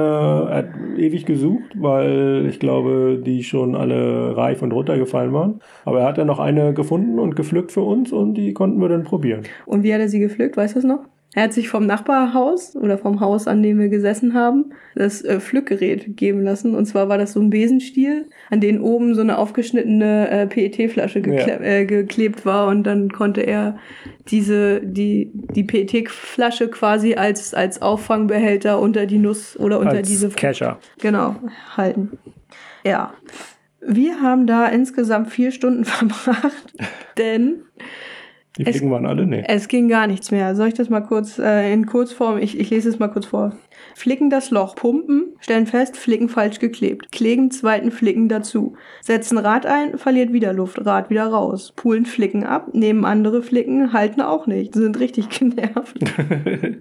er hat ewig gesucht, weil ich glaube, die schon alle reif und runtergefallen waren. Aber er hat dann noch eine gefunden und gepflückt für uns und die konnten wir dann probieren. Und wie hat er sie gepflückt, weißt du es noch? Er hat sich vom Nachbarhaus oder vom Haus, an dem wir gesessen haben, das äh, Pflückgerät geben lassen. Und zwar war das so ein Besenstiel, an den oben so eine aufgeschnittene äh, PET-Flasche gekle Ja. äh, geklebt war. Und dann konnte er diese, die, die PET-Flasche quasi als, als Auffangbehälter unter die Nuss oder unter Als diese Kescher. Genau, halten. Ja. Wir haben da insgesamt vier Stunden [laughs] verbracht, denn Die Es- Fliegen waren alle? Nee. es ging gar nichts mehr. Soll ich das mal kurz äh, in Kurzform? Ich, ich lese es mal kurz vor. Flicken das Loch, pumpen, stellen fest, Flicken falsch geklebt. Kleben zweiten Flicken dazu. Setzen Rad ein, verliert wieder Luft, Rad wieder raus. Pulen Flicken ab, nehmen andere Flicken, halten auch nicht. Sind richtig [laughs] genervt. [laughs]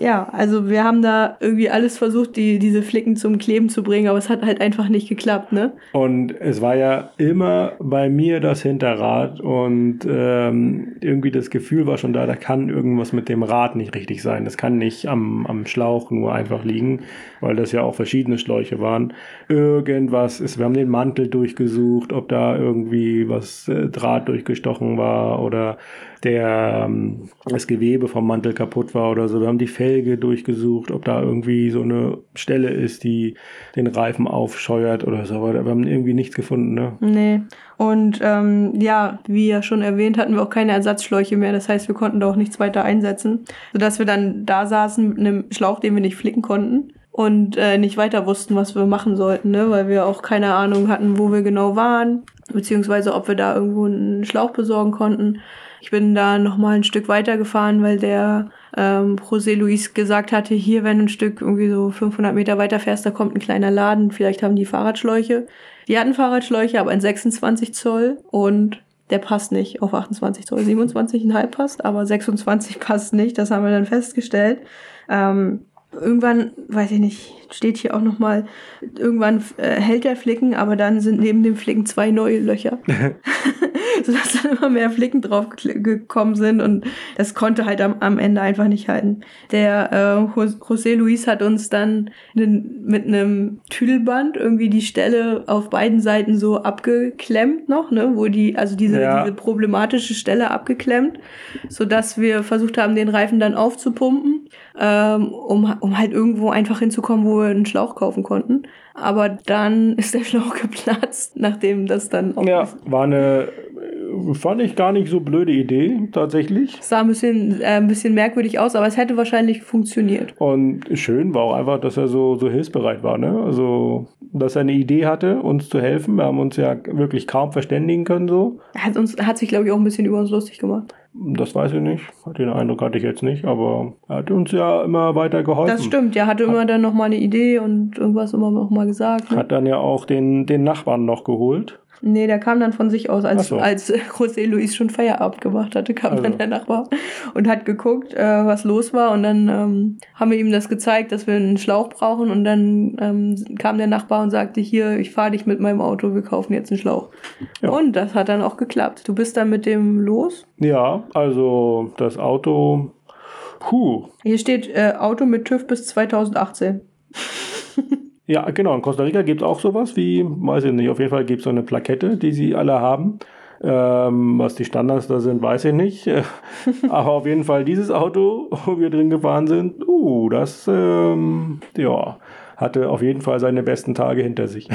Ja, also wir haben da irgendwie alles versucht, die, diese Flicken zum Kleben zu bringen, aber es hat halt einfach nicht geklappt, ne? Und es war ja immer bei mir das Hinterrad und ähm, irgendwie das Gefühl war schon da, da kann irgendwas mit dem Rad nicht richtig sein. Das kann nicht am, am Schlauch nur einfach liegen, weil das ja auch verschiedene Schläuche waren. Irgendwas ist, wir haben den Mantel durchgesucht, ob da irgendwie was äh, Draht durchgestochen war oder der ähm, das Gewebe vom Mantel kaputt war oder so. Wir haben die Felge durchgesucht, ob da irgendwie so eine Stelle ist, die den Reifen aufscheuert oder so. Aber wir haben irgendwie nichts gefunden. Ne? Nee. Und ähm, ja, wie ja schon erwähnt, hatten wir auch keine Ersatzschläuche mehr. Das heißt, wir konnten da auch nichts weiter einsetzen. Sodass wir dann da saßen mit einem Schlauch, den wir nicht flicken konnten. Und äh, nicht weiter wussten, was wir machen sollten, ne? weil wir auch keine Ahnung hatten, wo wir genau waren, beziehungsweise ob wir da irgendwo einen Schlauch besorgen konnten. Ich bin da noch mal ein Stück weiter gefahren, weil der ähm, José Luis gesagt hatte, hier, wenn ein Stück irgendwie so 500 Meter weiter fährst, da kommt ein kleiner Laden, vielleicht haben die Fahrradschläuche. Die hatten Fahrradschläuche, aber in 26 Zoll und der passt nicht auf 28 Zoll. 27,5 passt, aber 26 passt nicht. Das haben wir dann festgestellt. Ähm, irgendwann, weiß ich nicht, steht hier auch noch mal, irgendwann äh, hält der Flicken, aber dann sind neben dem Flicken zwei neue Löcher. [laughs] [laughs] sodass dann immer mehr Flicken drauf gekommen sind und das konnte halt am, am Ende einfach nicht halten. Der äh, Jos- José Luis hat uns dann nen- mit einem Tüdelband irgendwie die Stelle auf beiden Seiten so abgeklemmt noch, ne, wo die, also diese, Ja. diese problematische Stelle abgeklemmt, sodass wir versucht haben, den Reifen dann aufzupumpen, ähm, um, um halt irgendwo einfach hinzukommen, wo wir einen Schlauch kaufen konnten. Aber dann [laughs] ist der Schlauch geplatzt, nachdem das dann auch Ja, war eine, äh, fand ich gar nicht so blöde Idee, tatsächlich. Es sah ein bisschen, äh, ein bisschen merkwürdig aus, aber es hätte wahrscheinlich funktioniert. Und schön war auch einfach, dass er so, so hilfsbereit war, ne? Also, dass er eine Idee hatte, uns zu helfen. Wir haben uns ja wirklich kaum verständigen können, so. Er hat, uns, hat sich, glaube ich, auch ein bisschen über uns lustig gemacht. Das weiß ich nicht. Den Eindruck hatte ich jetzt nicht, aber er hat uns ja immer weiter geholfen. Das stimmt, ja, hatte immer dann nochmal eine Idee und irgendwas immer noch mal gesagt. Ne? Hat dann ja auch den, den Nachbarn noch geholt. Nee, der kam dann von sich aus, als, so. als [laughs] José Luis schon Feierabend gemacht hatte, kam Also. dann der Nachbar und hat geguckt, äh, was los war. Und dann ähm, haben wir ihm das gezeigt, dass wir einen Schlauch brauchen. Und dann ähm, kam der Nachbar und sagte, hier, ich fahre dich mit meinem Auto, wir kaufen jetzt einen Schlauch. Ja. Und das hat dann auch geklappt. Du bist dann mit dem los. Ja, also das Auto. Puh. Hier steht äh, Auto mit TÜV bis 2018. [laughs] Ja, genau. In Costa Rica gibt es auch sowas wie, weiß ich nicht, auf jeden Fall gibt es so eine Plakette, die sie alle haben. Ähm, was die Standards da sind, weiß ich nicht. [laughs] Aber auf jeden Fall dieses Auto, wo wir drin gefahren sind, uh, das ähm, ja, hatte auf jeden Fall seine besten Tage hinter sich.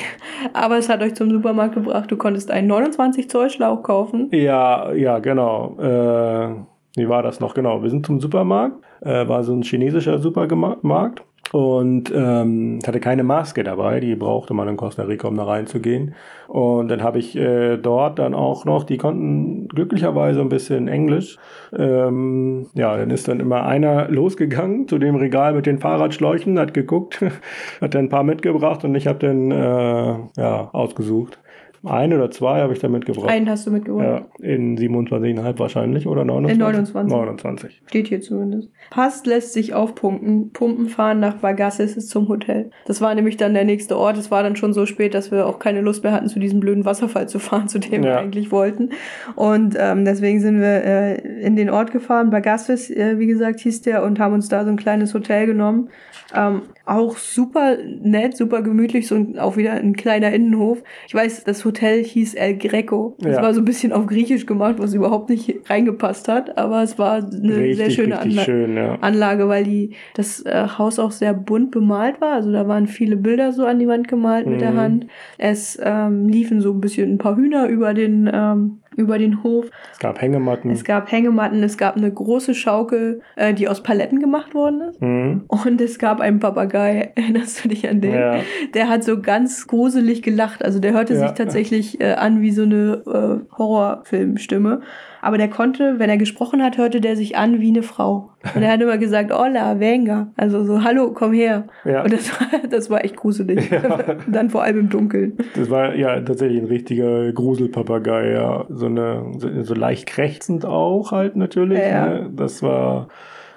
[laughs] Aber es hat euch zum Supermarkt gebracht. Du konntest einen 29 Zoll Schlauch kaufen. ja, ja, genau. Äh, wie war das noch? Genau, wir sind zum Supermarkt. Äh, war so ein chinesischer Supermarkt. Und ähm, hatte keine Maske dabei, die brauchte man in Costa Rica, um da reinzugehen. Und dann habe ich äh, dort dann auch noch, die konnten glücklicherweise ein bisschen Englisch. Ähm, ja, dann ist dann immer einer losgegangen zu dem Regal mit den Fahrradschläuchen, hat geguckt, [laughs] hat dann ein paar mitgebracht und ich habe dann äh, ja, ausgesucht. Ein oder zwei habe ich da mitgebracht. Einen hast du mitgebracht. Ja, in 27,5 wahrscheinlich oder 29? In 29. 29. Steht hier zumindest. Pass lässt sich aufpumpen. Pumpen fahren nach Bagassis ist zum Hotel. Das war nämlich dann der nächste Ort. Es war dann schon so spät, dass wir auch keine Lust mehr hatten, zu diesem blöden Wasserfall zu fahren, zu dem wir Ja. eigentlich wollten. Und ähm, deswegen sind wir äh, in den Ort gefahren. Bagassis, äh, wie gesagt, hieß der und haben uns da so ein kleines Hotel genommen. Ähm, auch super nett, super gemütlich, so ein, auch wieder ein kleiner Innenhof. Ich weiß, das Hotel hieß El Greco. Das Ja. war so ein bisschen auf Griechisch gemacht, was überhaupt nicht reingepasst hat, aber es war eine Richtig, sehr schöne Anlage. schön, ja. Anlage, weil die, das äh, Haus auch sehr bunt bemalt war. Also da waren viele Bilder so an die Wand gemalt mit der Mhm. Hand. Es ähm, liefen so ein bisschen ein paar Hühner über den, ähm, über den Hof. Es gab Hängematten. Es gab Hängematten, es gab eine große Schaukel, äh, die aus Paletten gemacht worden ist. Mhm. Und es gab einen Papagei. [laughs] Erinnerst du dich an den? Ja. Der hat so ganz gruselig gelacht. Also der hörte Ja. sich tatsächlich äh, an wie so eine äh, Horrorfilmstimme. Aber der konnte, wenn er gesprochen hat, hörte der sich an wie eine Frau. Und er hat immer gesagt, hola, venga. Also so, hallo, komm her. Ja. Und das war, [laughs] das war echt gruselig. Ja. [laughs] Dann vor allem im Dunkeln. Das war ja tatsächlich ein richtiger Gruselpapagei, ja. So eine, so, leicht krächzend auch halt natürlich. Ja. Ne? Das war,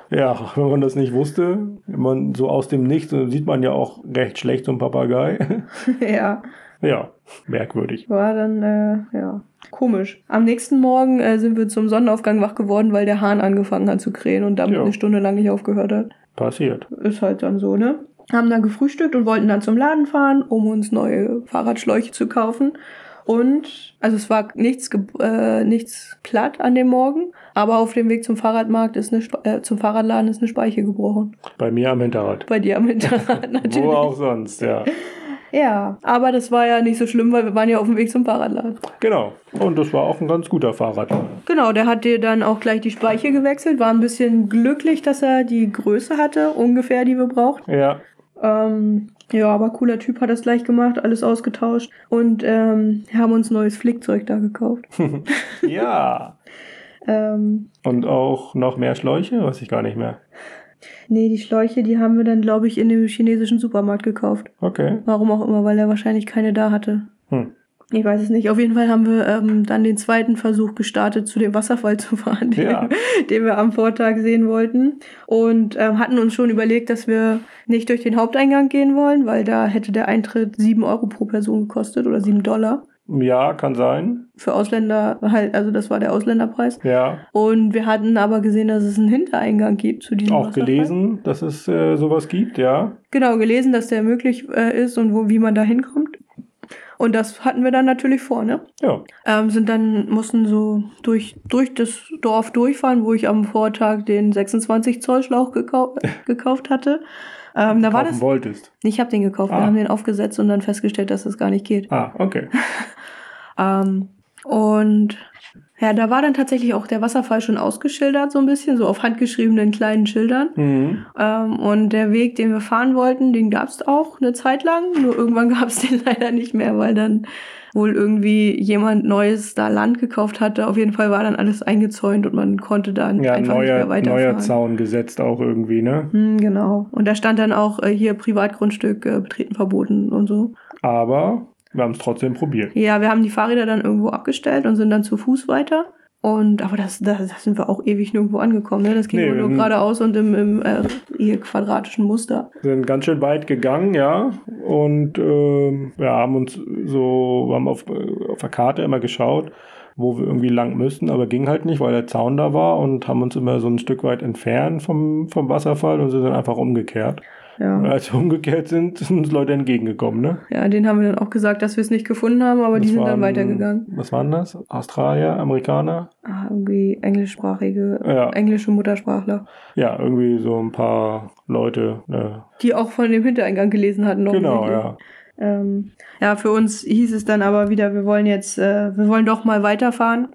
ja, wenn man das nicht wusste, wenn man so aus dem Nichts, sieht man ja auch recht schlecht so einen Papagei. [laughs] ja. Ja, merkwürdig. War dann, äh, ja, komisch. Am nächsten Morgen äh, sind wir zum Sonnenaufgang wach geworden, weil der Hahn angefangen hat zu krähen und damit Ja. eine Stunde lang nicht aufgehört hat. Passiert. Ist halt dann so, ne? Haben dann gefrühstückt und wollten dann zum Laden fahren, um uns neue Fahrradschläuche zu kaufen. Und, also es war nichts, äh, nichts platt an dem Morgen, aber auf dem Weg zum Fahrradmarkt ist eine, Sp- äh, zum Fahrradladen ist eine Speiche gebrochen. Bei mir am Hinterrad. Bei dir am Hinterrad [laughs] natürlich. Wo auch sonst, ja. Ja, aber das war ja nicht so schlimm, weil wir waren ja auf dem Weg zum Fahrradladen. Genau. Und das war auch ein ganz guter Fahrradlader. Genau, der hat dir dann auch gleich die Speiche gewechselt, war ein bisschen glücklich, dass er die Größe hatte, ungefähr, die wir brauchten. Ja. Ähm, ja, aber cooler Typ hat das gleich gemacht, alles ausgetauscht und ähm, haben uns neues Flickzeug da gekauft. [laughs] ja. [laughs] ähm, Und auch noch mehr Schläuche? Weiß ich gar nicht mehr. Nee, die Schläuche, die haben wir dann, glaube ich, in dem chinesischen Supermarkt gekauft. Okay. Warum auch immer, weil er wahrscheinlich keine da hatte. Hm. Ich weiß es nicht. Auf jeden Fall haben wir ähm, dann den zweiten Versuch gestartet, zu dem Wasserfall zu fahren, den, Ja. [laughs] den wir am Vortag sehen wollten. Und ähm, hatten uns schon überlegt, dass wir nicht durch den Haupteingang gehen wollen, weil da hätte der Eintritt 7 Euro pro Person gekostet oder 7 Dollar. Ja, kann sein. Für Ausländer halt, also das war der Ausländerpreis. Ja. Und wir hatten aber gesehen, dass es einen Hintereingang gibt zu diesem Auch Wasserfall. gelesen, dass es äh, sowas gibt, ja. Genau, gelesen, dass der möglich äh, ist und wo, wie man da hinkommt. Und das hatten wir dann natürlich vor, ne? Ja. ähm, sind dann, mussten so durch, durch das Dorf durchfahren, wo ich am Vortag den 26 Zoll Schlauch gekau gekauft hatte. Ähm, da war das. wolltest. Ich habe den gekauft, wir Ah. haben den aufgesetzt und dann festgestellt, dass das gar nicht geht. Ah, okay. [laughs] Ähm, und ja, da war dann tatsächlich auch der Wasserfall schon ausgeschildert, so ein bisschen, so auf handgeschriebenen kleinen Schildern. Mhm. Ähm, und der Weg, den wir fahren wollten, den gab es auch eine Zeit lang. Nur irgendwann [laughs] gab es den leider nicht mehr, weil dann wohl irgendwie jemand Neues da Land gekauft hatte. Auf jeden Fall war dann alles eingezäunt und man konnte dann Ja, einfach nicht neuer, mehr weiterfahren. neuer Zaun gesetzt auch irgendwie, ne? Hm, genau. Und da stand dann auch äh, hier Privatgrundstück äh, betreten verboten und so. Aber wir haben es trotzdem probiert. Ja, wir haben die Fahrräder dann irgendwo abgestellt und sind dann zu Fuß weiter. Und aber das, da, da sind wir auch ewig nirgendwo angekommen. Ne? Das ging Nee, wir nur geradeaus und im, im äh, hier quadratischen Muster. Sind ganz schön weit gegangen, ja. Und ähm, wir haben uns so, wir haben auf, auf der Karte immer geschaut, wo wir irgendwie lang müssten, aber ging halt nicht, weil der Zaun da war und haben uns immer so ein Stück weit entfernt vom, vom Wasserfall und sind dann einfach umgekehrt. Ja. Als wir umgekehrt sind, [laughs] sind uns Leute entgegengekommen, ne? Ja, denen haben wir dann auch gesagt, dass wir es nicht gefunden haben, aber die Das sind dann waren- weitergegangen. Was waren das? Australier, Amerikaner? Ah, irgendwie englischsprachige, Ja. englische Muttersprachler. Ja, irgendwie so ein paar Leute. Ne? Die auch von dem Hintereingang gelesen hatten. Genau, ja. Ähm, ja, für uns hieß es dann aber wieder, wir wollen jetzt, äh, wir wollen doch mal weiterfahren.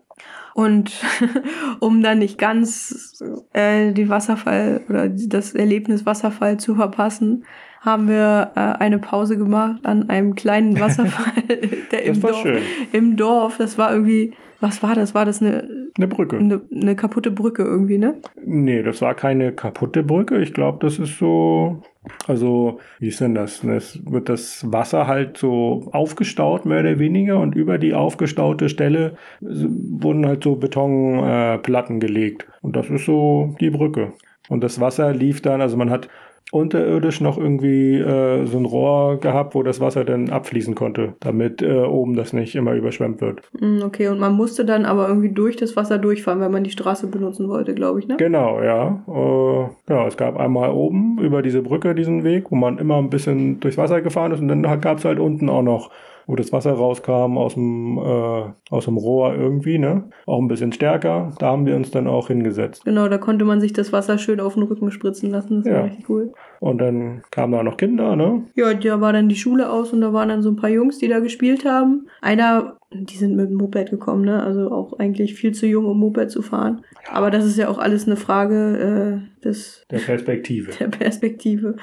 Und [laughs] um dann nicht ganz äh, die Wasserfall oder das Erlebnis Wasserfall zu verpassen, haben wir äh, eine Pause gemacht an einem kleinen [laughs] Wasserfall, der im Dorf, schön. im Dorf, das war irgendwie, was war das? War das eine, Eine Brücke. eine, eine kaputte Brücke irgendwie, ne? Nee, das war keine kaputte Brücke. Ich glaube, das ist so Also, wie ist denn das? Es wird das Wasser halt so aufgestaut, mehr oder weniger, und über die aufgestaute Stelle wurden halt so Betonplatten äh, gelegt. Und das ist so die Brücke. Und das Wasser lief dann, also man hat unterirdisch noch irgendwie äh, so ein Rohr gehabt, wo das Wasser dann abfließen konnte, damit äh, oben das nicht immer überschwemmt wird. Mm, okay, und man musste dann aber irgendwie durch das Wasser durchfahren, wenn man die Straße benutzen wollte, glaube ich, ne? Genau, ja. Äh, ja, es gab einmal oben über diese Brücke diesen Weg, wo man immer ein bisschen durchs Wasser gefahren ist und dann gab es halt unten auch noch wo das Wasser rauskam aus dem, äh, aus dem Rohr irgendwie, ne? Auch ein bisschen stärker. Da haben wir uns dann auch hingesetzt. Genau, da konnte man sich das Wasser schön auf den Rücken spritzen lassen. Das ja. war richtig cool. Und dann kamen da noch Kinder, ne? Ja, da war dann die Schule aus und da waren dann so ein paar Jungs, die da gespielt haben. Einer die sind mit dem Moped gekommen, ne? Also auch eigentlich viel zu jung, um Moped zu fahren. Aber das ist ja auch alles eine Frage äh, des der Perspektive. [laughs] Der Perspektive.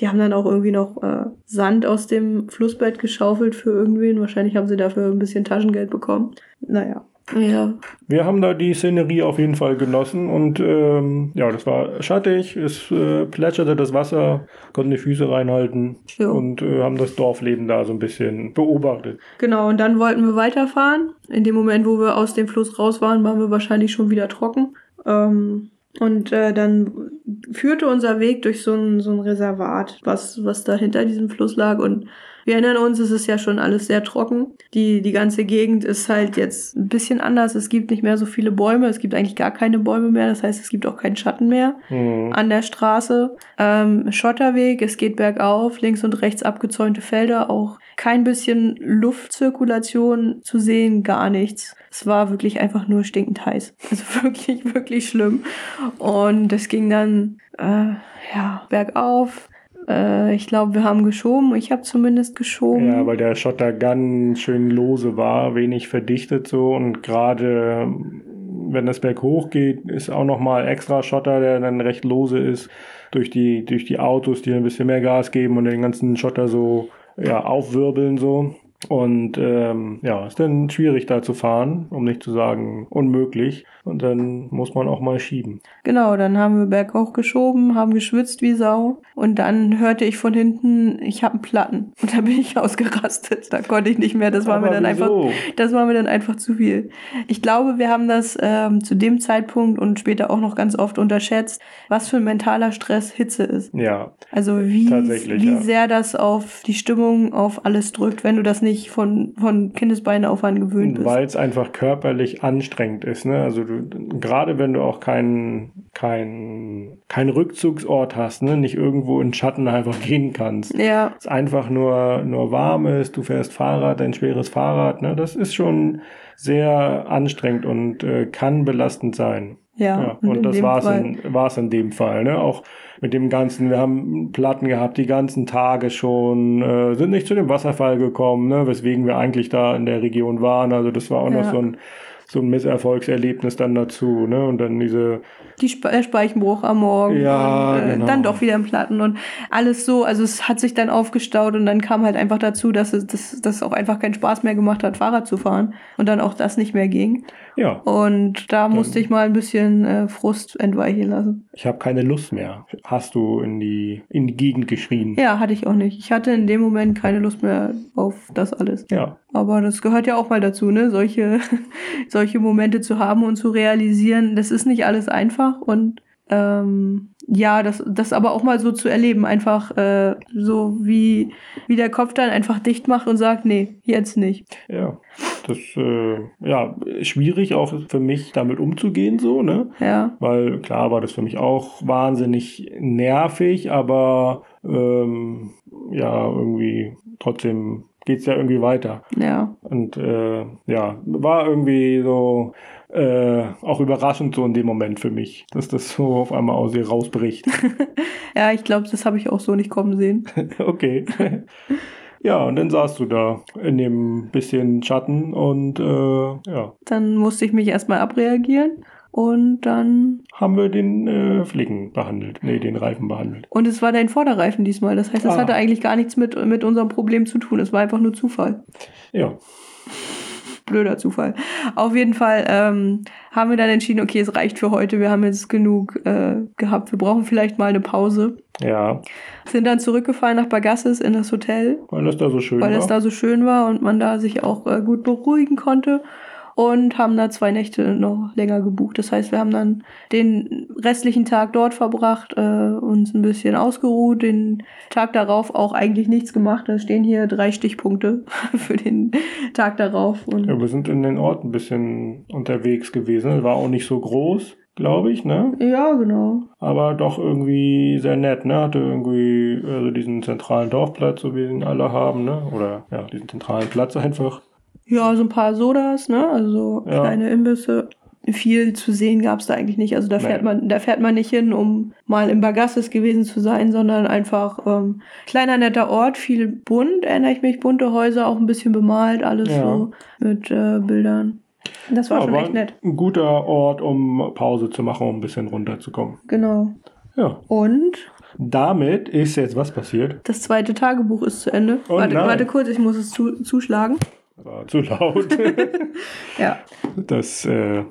Die haben dann auch irgendwie noch äh, Sand aus dem Flussbett geschaufelt für irgendwen. Wahrscheinlich haben sie dafür ein bisschen Taschengeld bekommen. Naja. Ja. Wir haben da die Szenerie auf jeden Fall genossen und ähm, ja, das war schattig, es äh, plätscherte das Wasser, konnten die Füße reinhalten jo. und äh, haben das Dorfleben da so ein bisschen beobachtet. Genau, und dann wollten wir weiterfahren. In dem Moment, wo wir aus dem Fluss raus waren, waren wir wahrscheinlich schon wieder trocken. Ähm, und äh, dann führte unser Weg durch so ein, so ein Reservat, was, was da hinter diesem Fluss lag. Und wir erinnern uns, es ist ja schon alles sehr trocken. Die, die ganze Gegend ist halt jetzt ein bisschen anders. Es gibt nicht mehr so viele Bäume. Es gibt eigentlich gar keine Bäume mehr. Das heißt, es gibt auch keinen Schatten mehr mhm. an der Straße. Ähm, Schotterweg, es geht bergauf, links und rechts abgezäunte Felder, auch kein bisschen Luftzirkulation zu sehen, gar nichts. Es war wirklich einfach nur stinkend heiß. [laughs] Also wirklich, wirklich schlimm. Und es ging dann äh, ja bergauf äh, ich glaube, wir haben geschoben. Ich habe zumindest geschoben. Ja, weil der Schotter ganz schön lose war, wenig verdichtet so und gerade wenn das Berg hochgeht, ist auch nochmal extra Schotter, der dann recht lose ist durch die durch die Autos, die ein bisschen mehr Gas geben und den ganzen Schotter so ja aufwirbeln so. Und ähm, ja, ist dann schwierig da zu fahren, um nicht zu sagen unmöglich. Und dann muss man auch mal schieben. Genau, dann haben wir berghoch geschoben, haben geschwitzt wie Sau. Und dann hörte ich von hinten, ich habe einen Platten. Und da bin ich [laughs] ausgerastet. Da konnte ich nicht mehr. Das war Aber mir dann wieso? einfach, das war mir dann einfach zu viel. Ich glaube, wir haben das ähm, zu dem Zeitpunkt und später auch noch ganz oft unterschätzt, was für ein mentaler Stress Hitze ist. Ja. Also wie, wie ja. sehr das auf die Stimmung, auf alles drückt, wenn du das nicht von, von Kindesbeinen auf an gewöhnt bist. Weil es einfach körperlich anstrengend ist. Ne? Also du, gerade wenn du auch keinen kein, kein Rückzugsort hast, ne? nicht irgendwo in Schatten einfach gehen kannst. Ja. Es einfach nur, nur warm ist, du fährst Fahrrad, ein schweres Fahrrad, ne? das ist schon sehr anstrengend und äh, kann belastend sein. Ja, ja. und, und das war es in, war's in dem Fall. Ne? Auch mit dem ganzen, wir haben Platten gehabt, die ganzen Tage schon, äh, sind nicht zu dem Wasserfall gekommen, ne? weswegen wir eigentlich da in der Region waren. Also das war auch ja. noch so ein so ein Misserfolgserlebnis dann dazu, ne? Und dann diese. Die Sp der Speichenbruch am Morgen. Ja, und, äh, genau. Dann doch wieder im Platten und alles so. Also es hat sich dann aufgestaut und dann kam halt einfach dazu, dass es dass, dass auch einfach keinen Spaß mehr gemacht hat, Fahrrad zu fahren. Und dann auch das nicht mehr ging. Ja. Und da musste ich mal ein bisschen äh, Frust entweichen lassen. Ich habe keine Lust mehr. Hast du in die, in die Gegend geschrien? Ja, hatte ich auch nicht. Ich hatte in dem Moment keine Lust mehr auf das alles. Ja. Aber das gehört ja auch mal dazu, ne? Solche, [laughs] solche Momente zu haben und zu realisieren. Das ist nicht alles einfach und ähm, ja, das, das aber auch mal so zu erleben, einfach äh, so wie, wie der Kopf dann einfach dicht macht und sagt, nee, jetzt nicht. Ja, das äh, ja schwierig auch für mich damit umzugehen so, ne? Ja. Weil klar war das für mich auch wahnsinnig nervig, aber ähm, ja irgendwie trotzdem geht's ja irgendwie weiter. Ja. Und äh, ja, war irgendwie so äh, auch überraschend so in dem Moment für mich, dass das so auf einmal aus ihr rausbricht. [laughs] ja, ich glaube, das habe ich auch so nicht kommen sehen. [laughs] okay. [laughs] Ja, und dann saßt du da in dem bisschen Schatten und äh, ja. Dann musste ich mich erstmal abreagieren und dann haben wir den äh, Flicken behandelt, nee, den Reifen behandelt. Und es war dein Vorderreifen diesmal, das heißt, das ah. hatte eigentlich gar nichts mit, mit unserem Problem zu tun, es war einfach nur Zufall. Ja. Blöder Zufall. Auf jeden Fall ähm, haben wir dann entschieden, okay, es reicht für heute, wir haben jetzt genug äh, gehabt, wir brauchen vielleicht mal eine Pause. Ja, Sind dann zurückgefahren nach Bagassis in das Hotel, weil das da so schön weil war. es da so schön war und man da sich auch äh, gut beruhigen konnte. Und haben da zwei Nächte noch länger gebucht. Das heißt, wir haben dann den restlichen Tag dort verbracht, äh, uns ein bisschen ausgeruht, den Tag darauf auch eigentlich nichts gemacht. Da stehen hier drei Stichpunkte [laughs] für den Tag darauf. Und ja, wir sind in den Ort ein bisschen unterwegs gewesen. War auch nicht so groß, glaube ich, ne? ja, genau. Aber doch irgendwie sehr nett, ne? Hatte irgendwie also diesen zentralen Dorfplatz, so wie den alle haben, ne? Oder ja, diesen zentralen Platz [laughs] einfach. Ja, so ein paar Sodas, ne? Also Ja. kleine Imbisse. Viel zu sehen gab's da eigentlich nicht. Also da fährt Nee. man, da fährt man nicht hin, um mal im Bagassis gewesen zu sein, sondern einfach ähm, kleiner netter Ort, viel bunt, erinnere ich mich, bunte Häuser, auch ein bisschen bemalt, alles Ja. so mit äh, Bildern. Das war ja, schon war echt nett. ein guter Ort, um Pause zu machen, um ein bisschen runterzukommen. Genau. Ja. Und Damit ist jetzt was passiert. das zweite Tagebuch ist zu Ende. Oh warte, warte kurz, ich muss es zu, zuschlagen. War zu laut. [laughs] Ja. Das, äh,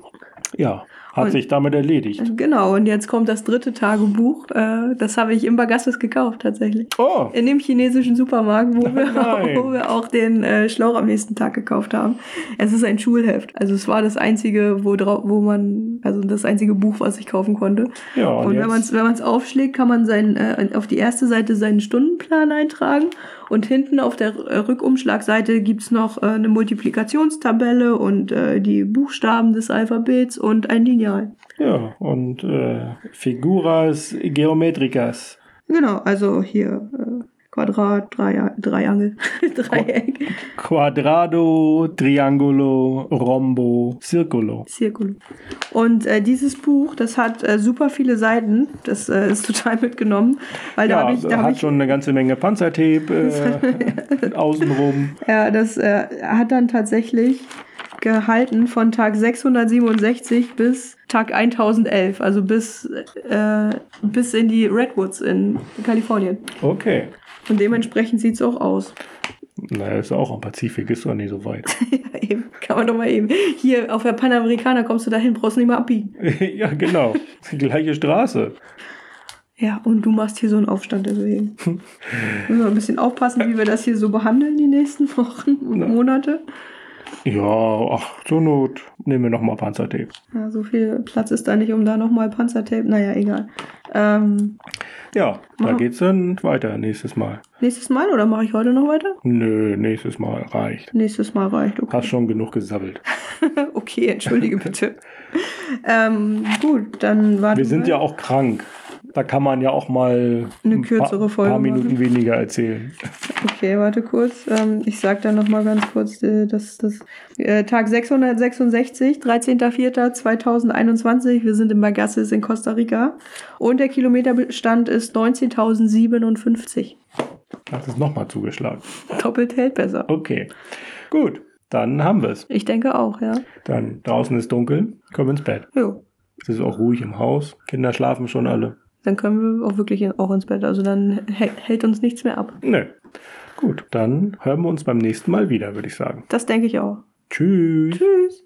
ja, hat Und- sich damit erledigt. Genau, und jetzt kommt das dritte Tagebuch. Äh, das habe ich im Bagassis gekauft, tatsächlich. Oh, In dem chinesischen Supermarkt, wo wir, Nein. wo wir auch den äh, Schlauch am nächsten Tag gekauft haben. Es ist ein Schulheft. Also es war das einzige, wo, wo man, also das einzige Buch, was ich kaufen konnte. ja, und, Und, wenn man es wenn man's aufschlägt, kann man seinen, äh, auf die erste Seite seinen Stundenplan eintragen. Und hinten auf der äh, Rückumschlagseite gibt's noch äh, eine Multiplikationstabelle und äh, die Buchstaben des Alphabets und ein Lineal. ja, und äh, Figuras Geometricas. Genau, also hier äh, Quadrat, Dreier, Dreiangel, [laughs] Dreieck, Quadrado, Triangolo, Rombo, Circolo. Zirkel. Und äh, dieses Buch, das hat äh, super viele Seiten. Das äh, ist [laughs] total mitgenommen, weil da Ja, habe ich, da hab hat ich schon eine ganze Menge Panzertape [laughs] äh, außenrum. Ja, das äh, hat dann tatsächlich gehalten von Tag 667 bis Tag 1011, also bis, äh, bis in die Redwoods in Kalifornien. Okay. Und dementsprechend sieht's auch aus. Naja, ist auch am Pazifik, ist doch nicht so weit. [laughs] ja, eben, kann man doch mal eben. Hier auf der Panamerikaner kommst du dahin, brauchst nicht mal abbiegen. [laughs] ja, genau. Die gleiche Straße. Ja, und du machst hier so einen Aufstand deswegen. [laughs] Müssen wir ein bisschen aufpassen, wie wir das hier so behandeln die nächsten Wochen und Na. Ja, ach, zur Not nehmen wir nochmal Panzertape. Ja, so viel Platz ist da nicht, um da nochmal Panzertape. Naja, egal. Ähm, Ja, da geht's dann weiter nächstes Mal. nächstes Mal oder mache ich heute noch weiter? Nö, nächstes Mal reicht. Nächstes Mal reicht, okay. Hast schon genug gesabbelt. [laughs] okay, entschuldige bitte. ähm, gut, dann warten Wir sind ja auch krank. Da kann man ja auch mal Eine ein kürzere paar, Folge paar Minuten machen. weniger erzählen. Okay, warte kurz. Ähm, ich sag dann noch mal ganz kurz, äh, dass das äh, Tag 666, 13.04.2021. Wir sind in Bagassis in Costa Rica. Und der Kilometerstand ist 19.057. Hat es nochmal zugeschlagen. Doppelt hält besser. Okay. Gut, dann haben wir es. Ich denke auch, ja. Dann draußen ist dunkel, kommen ins Bett. Jo. Es ist auch ruhig im Haus. Kinder schlafen schon alle. Dann können wir auch wirklich auch ins Bett. Also dann hä- hält uns nichts mehr ab. Nö. Gut, dann hören wir uns beim nächsten Mal wieder, würde ich sagen. Das denke ich auch. Tschüss. Tschüss.